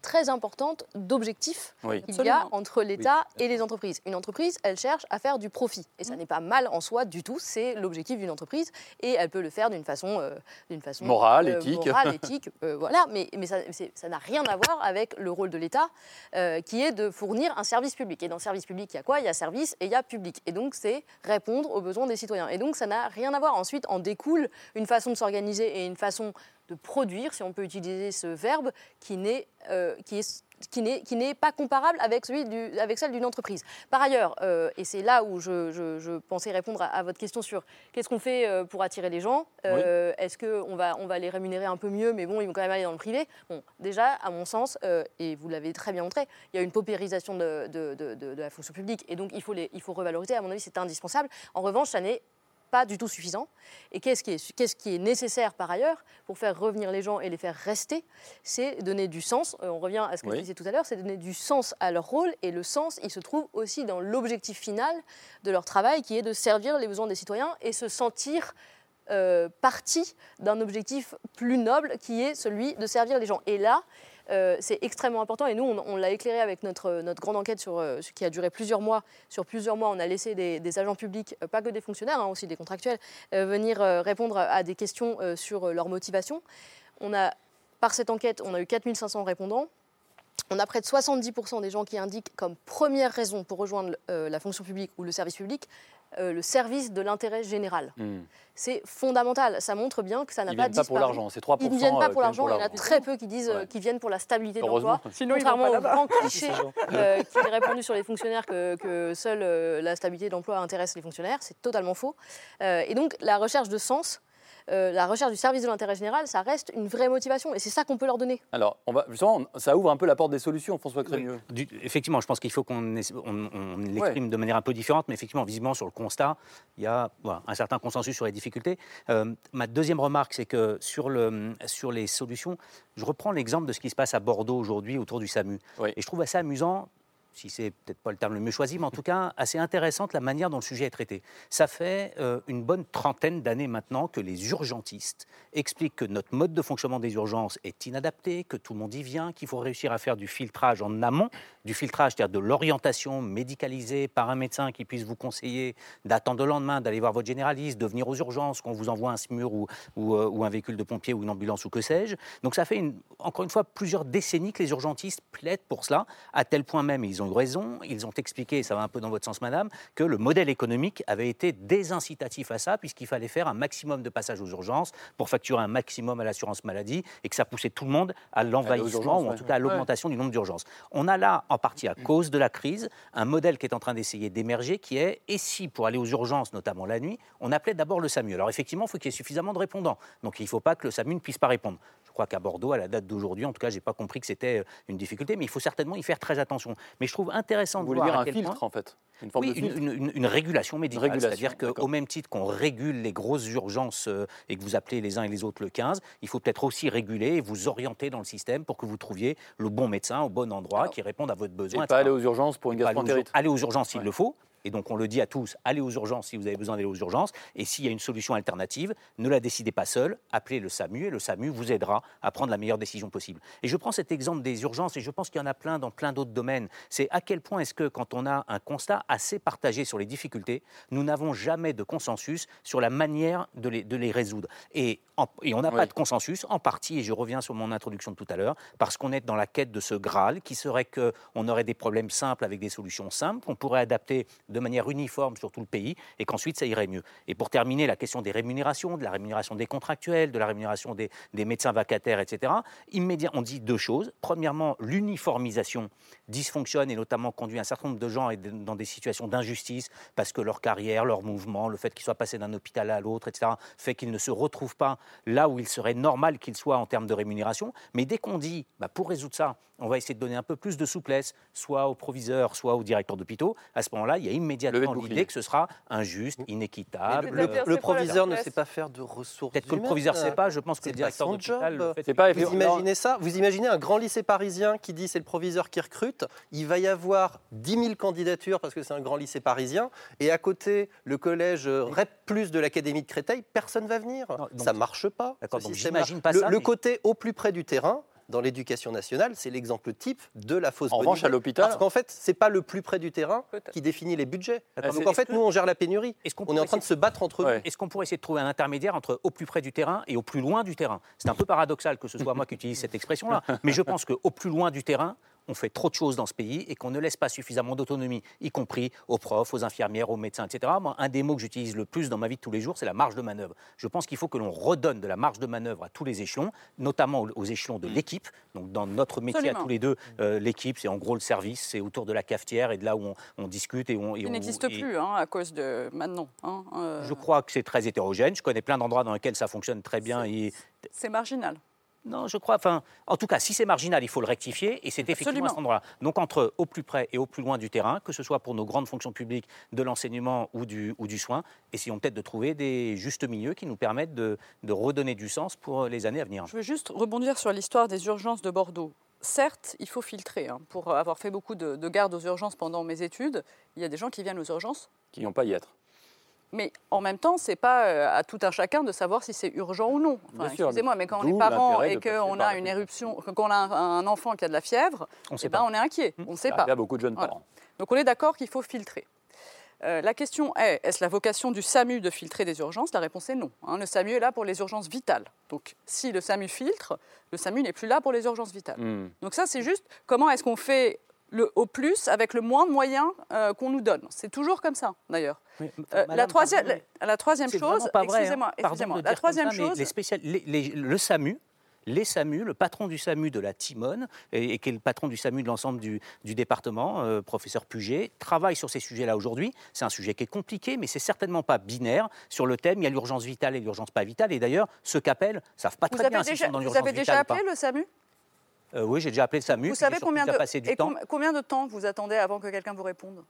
très importante d'objectifs Oui. qu'il y a entre l'État et les entreprises. Une entreprise, elle cherche à faire du profit. Et Mmh. ça n'est pas mal en soi du tout, c'est l'objectif d'une entreprise. Et elle peut le faire d'une façon, euh, d'une façon Morale, éthique. morale, éthique, euh, voilà. Mais, mais ça n'a rien à voir avec le rôle de l'État, euh, qui est de fournir un service public. Et dans le service public, il y a quoi? Il y a service et il y a public. Et donc, c'est répondre aux besoins des citoyens. Et donc, ça n'a rien à voir. Ensuite, en découle une façon de s'organiser et une façon de produire, si on peut utiliser ce verbe, qui n'est euh, qui est qui n'est, pas comparable avec, celui du, avec celle d'une entreprise. Par ailleurs, euh, et c'est là où je, je- je pensais répondre à, à votre question sur qu'est-ce qu'on fait euh, pour attirer les gens Euh, Est-ce qu'on va, on va les rémunérer un peu mieux, mais bon, ils vont quand même aller dans le privé? Bon, déjà, à mon sens, et vous l'avez très bien montré, il y a une paupérisation de, de- de- de- de la fonction publique, et donc il faut, les, il faut revaloriser. À mon avis, c'est indispensable. En revanche, ça n'est pas du tout suffisant. Et qu'est-ce qui, est, qu'est-ce qui est nécessaire par ailleurs pour faire revenir les gens et les faire rester C'est donner du sens. Euh, on revient à ce que Oui. je disais tout à l'heure, c'est donner du sens à leur rôle. Et le sens, il se trouve aussi dans l'objectif final de leur travail, qui est de servir les besoins des citoyens et se sentir euh, partie d'un objectif plus noble, qui est celui de servir les gens. Et là, euh, c'est extrêmement important et nous, on, l'a éclairé avec notre, grande enquête sur, euh, qui a duré plusieurs mois. Sur plusieurs mois, on a laissé des, agents publics, euh, pas que des fonctionnaires, hein, aussi des contractuels, venir répondre à des questions sur leur motivation. Par cette enquête, on a eu 4500 répondants. On a près de 70% des gens qui indiquent comme première raison pour rejoindre la fonction publique ou le service public euh, le service de l'intérêt général. Hmm. C'est fondamental. Ça montre bien que ça n'a Ils pas viennent pas disparu. pour l'argent, c'est 3% Ils ne viennent euh, pas pour l'argent. pour Il y en a très peu qui disent euh, Ouais. qu'ils viennent pour la stabilité de Heureusement. l'emploi. Sinon, ils vont Contrairement pas au grand cliché euh, qui est répandu sur les fonctionnaires que, que seule euh, la stabilité de l'emploi intéresse les fonctionnaires, c'est totalement faux. Euh, et donc la recherche de sens, euh, la recherche du service de l'intérêt général, ça reste une vraie motivation et c'est ça qu'on peut leur donner. Alors, on va, justement, ça ouvre un peu la porte des solutions, François Crémieux. Effectivement, je pense qu'il faut qu'on essa- on, on l'exprime de manière un peu différente, mais effectivement, visiblement, sur le constat, il y a voilà, un certain consensus sur les difficultés. Euh, ma deuxième remarque, c'est que sur, le, sur les solutions, je reprends l'exemple de ce qui se passe à Bordeaux aujourd'hui autour du SAMU. Et je trouve assez amusant si c'est peut-être pas le terme le mieux choisi, mais en tout cas assez intéressante la manière dont le sujet est traité. Ça fait euh, une bonne trentaine d'années maintenant que les urgentistes expliquent que notre mode de fonctionnement des urgences est inadapté, que tout le monde y vient, qu'il faut réussir à faire du filtrage en amont, du filtrage, c'est-à-dire de l'orientation médicalisée par un médecin qui puisse vous conseiller d'attendre le lendemain, d'aller voir votre généraliste, de venir aux urgences, qu'on vous envoie un SMUR euh, ou un véhicule de pompier ou une ambulance ou que sais-je. Donc ça fait encore une fois plusieurs décennies que les urgentistes plaident pour cela, à tel point même, et ils ont eu raison, ils ont expliqué, et ça va un peu dans votre sens madame, que le modèle économique avait été désincitatif à ça, puisqu'il fallait faire un maximum de passages aux urgences pour facturer un maximum à l'assurance maladie, et que ça poussait tout le monde à l'envahissement, ou en ouais. tout cas à l'augmentation du nombre d'urgences. On a là, en partie à cause de la crise, un modèle qui est en train d'essayer d'émerger, qui est, et si pour aller aux urgences, notamment la nuit, on appelait d'abord le SAMU Alors effectivement, il faut qu'il y ait suffisamment de répondants. Donc il ne faut pas que le SAMU ne puisse pas répondre. Je crois qu'à Bordeaux, à la date d'aujourd'hui, en tout cas, je n'ai pas compris que c'était euh, une difficulté, mais il faut certainement y faire très attention. Mais je trouve intéressant Vous de voulez voir dire à un quel filtre, point- en fait Une forme oui, de une, une- une- régulation médicale. C'est-à-dire qu'au même titre qu'on régule les grosses urgences euh, et que vous appelez les uns et les autres le 15, il faut peut-être aussi réguler et vous orienter dans le système pour que vous trouviez le bon médecin au bon endroit qui réponde à votre besoin. Et pas etc. aller aux urgences pour une gastroentérite. Aller aux urgences s'il le faut. Et donc on le dit à tous, allez aux urgences si vous avez besoin d'aller aux urgences. Et s'il y a une solution alternative, ne la décidez pas seul, appelez le SAMU et le SAMU vous aidera à prendre la meilleure décision possible. Et je prends cet exemple des urgences et je pense qu'il y en a plein dans plein d'autres domaines. C'est à quel point est-ce que quand on a un constat assez partagé sur les difficultés, nous n'avons jamais de consensus sur la manière de les, de les résoudre. Et, en- et on n'a pas de consensus, en partie, et je reviens sur mon introduction de tout à l'heure, parce qu'on est dans la quête de ce Graal qui serait qu'on aurait des problèmes simples avec des solutions simples, qu'on pourrait adapter de manière uniforme sur tout le pays, et qu'ensuite ça irait mieux. Et pour terminer, la question des rémunérations, de la rémunération des contractuels, de la rémunération des, des médecins vacataires, etc. Immédiat, on dit deux choses. Premièrement, l'uniformisation dysfonctionne et notamment conduit un certain nombre de gens dans des situations d'injustice parce que leur carrière, leur mouvement, le fait qu'ils soient passés d'un hôpital à l'autre, etc., fait qu'ils ne se retrouvent pas là où il serait normal qu'ils soient en termes de rémunération. Mais dès qu'on dit, bah, pour résoudre ça, on va essayer de donner un peu plus de souplesse, soit aux proviseurs, soit aux directeurs d'hôpitaux, à ce moment-là, il y a immédiatement l'idée que ce sera injuste, inéquitable. Le, le proviseur ne sait pas faire de ressources Peut-être que le proviseur ne sait pas, je pense que le directeur d'hôpital le fait. Pas Vous imaginez ça Vous imaginez un grand lycée parisien qui dit c'est le proviseur qui recrute. Il va y avoir 10 000 candidatures parce que c'est un grand lycée parisien. Et à côté, le collège euh, REP plus de l'Académie de Créteil, personne va venir. ça marche pas. J'imagine pas le, ça, Le mais- côté au plus près du terrain dans l'éducation nationale, c'est l'exemple type de la fausse En bonne revanche, idée. à l'hôpital- Parce qu'en fait, c'est pas le plus près du terrain qui définit les budgets. Attends, Donc en fait, que- nous, on gère la pénurie. On est en train de se battre entre nous. Est-ce qu'on pourrait essayer de trouver un intermédiaire entre au plus près du terrain et au plus loin du terrain? C'est un peu paradoxal que ce soit moi qui utilise cette expression-là, mais je pense qu'au plus loin du terrain, on fait trop de choses dans ce pays et qu'on ne laisse pas suffisamment d'autonomie, y compris aux profs, aux infirmières, aux médecins, etc. Moi, un des mots que j'utilise le plus dans ma vie de tous les jours, c'est la marge de manœuvre. Je pense qu'il faut que l'on redonne de la marge de manœuvre à tous les échelons, notamment aux- échelons de l'équipe. Donc, dans notre métier à tous les deux, euh, l'équipe, c'est en gros le service, c'est autour de la cafetière et de là où on, on discute et on. et Il n'existe plus hein, à cause de maintenant. hein, euh, je crois que c'est très hétérogène. Je connais plein d'endroits dans lesquels ça fonctionne très bien. Et... C'est marginal. Non, je crois. Enfin, en tout cas, si c'est marginal, il faut le rectifier. Et c'est effectivement Absolument. à cet endroit-là. Donc, entre au plus près et au plus loin du terrain, que ce soit pour nos grandes fonctions publiques de l'enseignement ou du, ou du soin, essayons peut-être de trouver des justes milieux qui nous permettent de, de redonner du sens pour les années à venir. Je veux juste rebondir sur l'histoire des urgences de Bordeaux. Certes, il faut filtrer. hein. Pour avoir fait beaucoup de, de gardes aux urgences pendant mes études, il y a des gens qui viennent aux urgences Qui n'ont pas y être. Mais en même temps, c'est pas euh, à tout un chacun de savoir si c'est urgent ou non. Enfin, Excusez-moi, mais quand on est parent et qu'on a une éruption, qu'on a un, enfant qui a de la fièvre, On eh sait ben, pas. on est inquiet. On ne sait pas. arrive à beaucoup de jeunes Voilà. parents. Donc on est d'accord qu'il faut filtrer. Euh, la question est, est-ce la vocation du SAMU de filtrer des urgences? La réponse est non. hein. le SAMU est là pour les urgences vitales. Donc si le SAMU filtre, le SAMU n'est plus là pour les urgences vitales. Hmm. Donc ça, c'est juste comment est-ce qu'on fait le au plus avec le moins de moyens euh, qu'on nous donne. C'est toujours comme ça, d'ailleurs. Oui, Euh, la, troisième, pardon, la, la troisième C'est chose, hein. excusez-moi, de la troisième ça, chose, les spécial- les- les- le SAMU, les SAMU, le patron du SAMU de la Timone, et, et qui est le patron du SAMU de l'ensemble du, du département, euh, professeur Puget, travaille sur ces sujets-là aujourd'hui. C'est un sujet qui est compliqué, mais c'est certainement pas binaire. Sur le thème, il y a l'urgence vitale et l'urgence pas vitale. Et d'ailleurs, ceux qu'appellent savent pas vous très bien avez s'ils déjà, sont dans vous l'urgence avez vitale déjà ou pas. appelé le SAMU? Oui, j'ai déjà appelé le SAMU. Vous savez combien déjà de, passé du et temps. com- combien de temps vous attendez avant que quelqu'un vous réponde?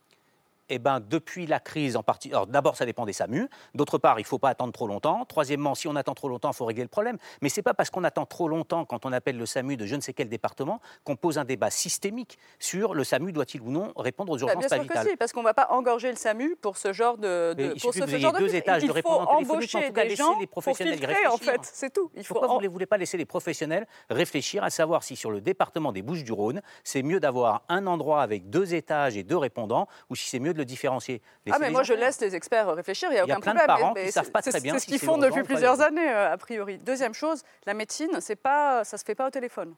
Eh ben, depuis la crise en partie. Alors, d'abord, ça dépend des SAMU. D'autre part, il ne faut pas attendre trop longtemps. Troisièmement, si on attend trop longtemps, il faut régler le problème. Mais ce n'est pas parce qu'on attend trop longtemps quand on appelle le SAMU de je ne sais quel département qu'on pose un débat systémique sur le SAMU doit-il ou non répondre aux Bah, urgences Bien pas sûr que si, parce qu'on ne va pas engorger le SAMU pour ce genre de, de- pour ce, ce genre de deux étages de Il faut embaucher en tout cas, des gens les pour professionnels y filtrer, en fait, c'est tout. Il faut Pourquoi en- vous ne voulez pas laisser les professionnels réfléchir à savoir si sur le département des Bouches-du-Rhône, c'est mieux d'avoir un endroit avec deux étages et deux répondants ou si c'est mieux de le différencier Ah, mais moi, gens je laisse les experts réfléchir, il n'y a Il y a aucun plein de problème. parents mais qui c'est- savent pas c'est- très bien C'est ce qu'ils font depuis plusieurs années, euh, a priori. Deuxième chose, la médecine, c'est pas, ça ne se fait pas au téléphone.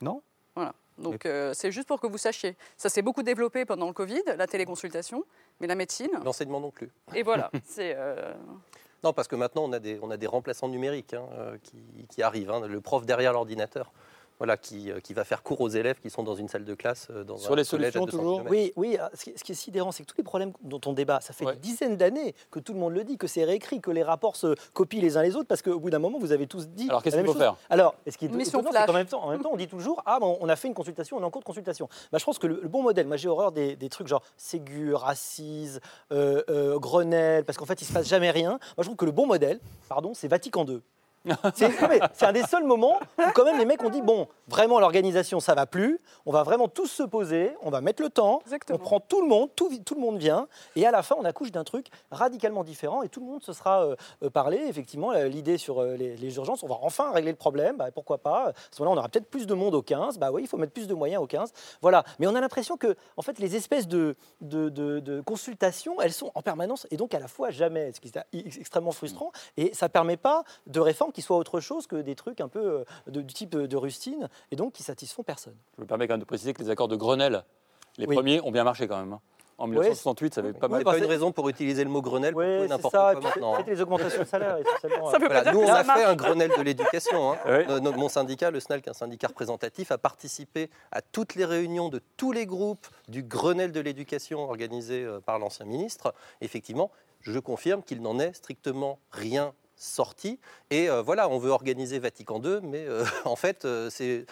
Non Voilà. Donc, euh, c'est juste pour que vous sachiez. Ça s'est beaucoup développé pendant le Covid, la téléconsultation, mais la médecine. L'enseignement non plus. Et voilà. c'est. euh, Non, parce que maintenant, on a des, on a des remplaçants numériques hein, euh, qui, qui arrivent. hein. le prof derrière l'ordinateur, voilà, qui, euh, qui va faire cours aux élèves qui sont dans une salle de classe. euh, Dans Sur un les solutions, 200 toujours. Oui, oui. ah, Ce qui, ce qui est sidérant, c'est que tous les problèmes dont on débat, ça fait des dizaines d'années que tout le monde le dit, que c'est réécrit, que les rapports se copient les uns les autres, parce qu'au bout d'un moment, vous avez tous dit. Alors, qu'est-ce qu'il faut chose. faire? Alors, est-ce qui est Mission étonnant, flash. c'est qu'en même temps, en même temps, on dit toujours, ah bon, on a fait une consultation, on est en cours de consultation. Bah, je pense que le, le bon modèle, moi j'ai horreur des, des trucs genre Ségur, Assise, euh, euh, Grenelle, parce qu'en fait, il se passe jamais rien. Moi, je trouve que le bon modèle, pardon, c'est Vatican II. C'est un des seuls moments où quand même les mecs ont dit bon, vraiment l'organisation ça va plus, on va vraiment tous se poser, on va mettre le temps, on prend tout le monde, tout, tout le monde vient, et à la fin on accouche d'un truc radicalement différent et tout le monde se sera euh, euh, parlé. Effectivement, l'idée sur euh, les, les urgences, on va enfin régler le problème, bah, pourquoi pas. À ce moment-là, on aura peut-être plus de monde au 15, bah oui, il faut mettre plus de moyens au 15. Voilà, mais on a l'impression que en fait les espèces de, de, de- de consultations, elles sont en permanence et donc à la fois jamais, ce qui est ex- extrêmement frustrant, et ça permet pas de réformes qui soient autre chose que des trucs un peu euh, de- du type de rustine et donc qui satisfont personne. Je me permets quand même de préciser que les accords de Grenelle, les Oui. premiers, ont bien marché quand même. hein. En Ouais, 1968, ça avait pas mal. C'est pas une raison pour utiliser le mot Grenelle pour c'est n'importe ça, quoi maintenant. hein. C'était les augmentations de salaire essentiellement. Ça veut Voilà, pas dire nous, on a fait un Grenelle de l'éducation. hein. Euh, notre- mon syndicat, le SNEL, qui est un syndicat représentatif, a participé à toutes les réunions de tous les groupes du Grenelle de l'éducation organisé euh, par l'ancien ministre. Effectivement, je confirme qu'il n'en est strictement rien sorti. Et euh, voilà, on veut organiser Vatican II, mais euh, en fait, euh, c'est,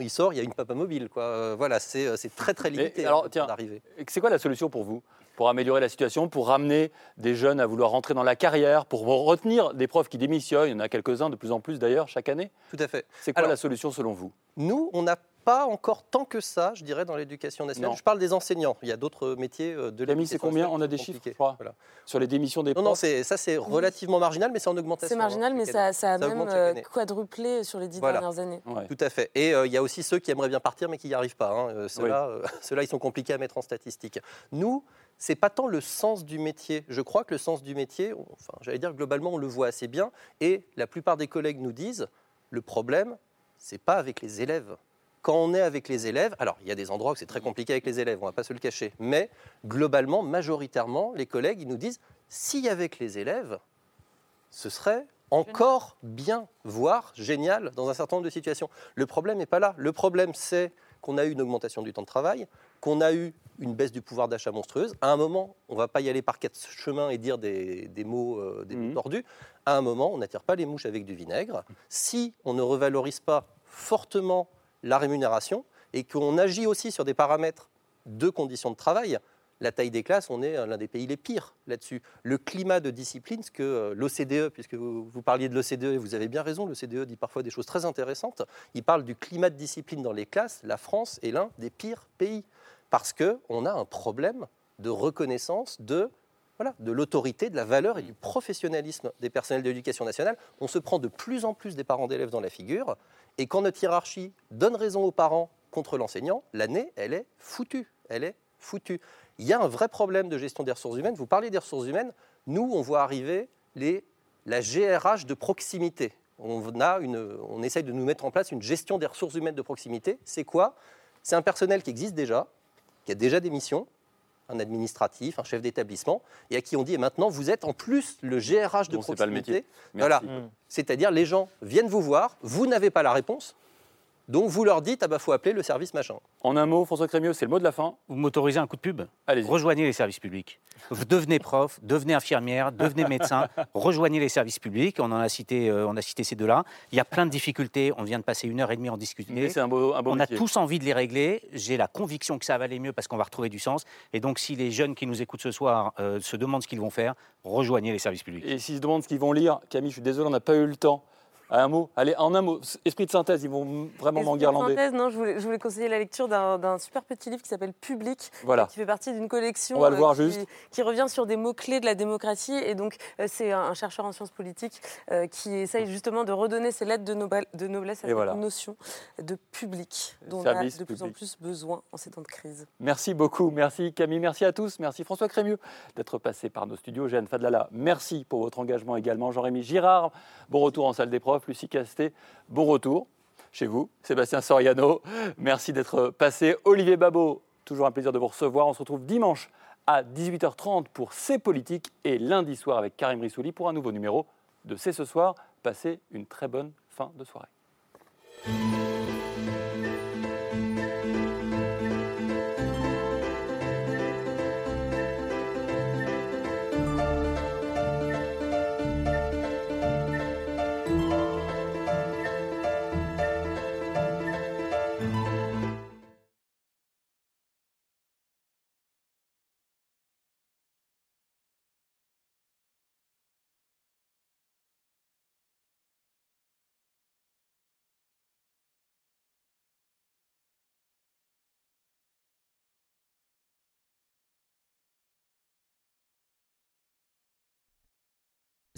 il sort, il y a une papa mobile. Quoi. Voilà, c'est, très très limité. alors, hein, tiens, d'arriver. c'est quoi la solution pour vous? Pour améliorer la situation, pour ramener des jeunes à vouloir rentrer dans la carrière, pour retenir des profs qui démissionnent. Il y en a quelques-uns, de plus en plus d'ailleurs, chaque année. Tout à fait. C'est quoi la solution selon vous? Nous, on n'a pas encore tant que ça, je dirais, dans l'éducation nationale. Non. Je parle des enseignants. Il y a d'autres métiers euh, de Camille, c'est l'éducation combien? On a des chiffres, je compliqués. crois, Voilà. sur les démissions des Non, profs non, c'est- ça c'est relativement marginal, mais c'est en augmentation. C'est marginal, hein, mais ça, année. ça a même euh, quadruplé sur les dix Voilà. dernières années. Tout à fait. Et euh, il y a aussi ceux qui aimeraient bien partir mais qui n'y arrivent pas. hein. Euh, Ceux-là, euh, ceux-là, ils sont compliqués à mettre en statistique. Nous, c'est pas tant le sens du métier. Je crois que le sens du métier, enfin, j'allais dire globalement, on le voit assez bien. Et la plupart des collègues nous disent, le problème, c'est pas avec les élèves. Quand on est avec les élèves, alors il y a des endroits où c'est très compliqué avec les élèves, on va pas se le cacher, mais globalement, majoritairement, les collègues, nous disent, avait que les élèves, ce serait encore bien, voire génial dans un certain nombre de situations. Le problème n'est pas là. Le problème, c'est qu'on a eu une augmentation du temps de travail, qu'on a eu une baisse du pouvoir d'achat monstrueuse. À un moment, on ne va pas y aller par quatre chemins et dire des, des mots, euh, des mots tordus. À un moment, on n'attire pas les mouches avec du vinaigre. Si on ne revalorise pas fortement la rémunération et qu'on agit aussi sur des paramètres de conditions de travail, la taille des classes, on est l'un des pays les pires là-dessus. Le climat de discipline, ce que euh, l'OCDE, puisque vous, parliez de l'OCDE, vous avez bien raison, l'OCDE dit parfois des choses très intéressantes, il parle du climat de discipline dans les classes. La France est l'un des pires pays parce qu'on a un problème de reconnaissance de, voilà, de l'autorité, de la valeur et du professionnalisme des personnels de l'éducation nationale. On se prend de plus en plus des parents d'élèves dans la figure et quand notre hiérarchie donne raison aux parents contre l'enseignant, l'année, elle est foutue. Elle est foutue. Il y a un vrai problème de gestion des ressources humaines. Vous parlez des ressources humaines. Nous, on voit arriver les, la GRH de proximité. On, a une, on essaye de nous mettre en place une gestion des ressources humaines de proximité. C'est quoi? C'est un personnel qui existe déjà, qui a déjà des missions, un administratif, un chef d'établissement, et à qui on dit, et maintenant, vous êtes en plus le GRH de Non, c'est pas le proximité. métier. Merci. Voilà. C'est-à-dire, les gens viennent vous voir, vous n'avez pas la réponse, donc vous leur dites, ah bah faut appeler le service machin. En un mot, François Crémieux, c'est le mot de la fin. Vous m'autorisez un coup de pub? Allez. Rejoignez les services publics. Vous devenez prof, devenez infirmière, devenez médecin, rejoignez les services publics. On en a cité, euh, on a cité ces deux-là. Il y a plein de difficultés. On vient de passer une heure et demie en discuter. C'est un beau, un beau on métier. a tous envie de les régler. J'ai la conviction que ça va aller mieux parce qu'on va retrouver du sens. Et donc, si les jeunes qui nous écoutent ce soir euh, se demandent ce qu'ils vont faire, rejoignez les services publics. Et s'ils se demandent ce qu'ils vont lire, Camille, je suis désolé, on n'a pas eu le temps. Un mot, allez, en un mot, esprit de synthèse, ils vont vraiment Esprit de m'enguirlander. synthèse, non, je voulais, je voulais conseiller la lecture d'un super petit livre qui s'appelle Public, Voilà. qui fait partie d'une collection On va le euh, voir qui, juste. qui revient sur des mots-clés de la démocratie. Et donc, euh, c'est un, chercheur en sciences politiques euh, qui essaye justement de redonner ses lettres de, noble- de noblesse à Et cette voilà. notion de public, dont on a de plus en plus besoin en ces temps de crise. Merci beaucoup, merci Camille, merci à tous, merci François Crémieux d'être passé par nos studios. Jeanne Fadlala, merci pour votre engagement également. Jean-Rémy Girard, bon retour en salle des profs. Lucie Casté, bon retour chez vous. Sébastien Soriano, merci d'être passé. Olivier Babot, toujours un plaisir de vous recevoir. On se retrouve dimanche à 18h30 pour C'est politique et lundi soir avec Karim Rissouli pour un nouveau numéro de C'est ce soir. Passez une très bonne fin de soirée.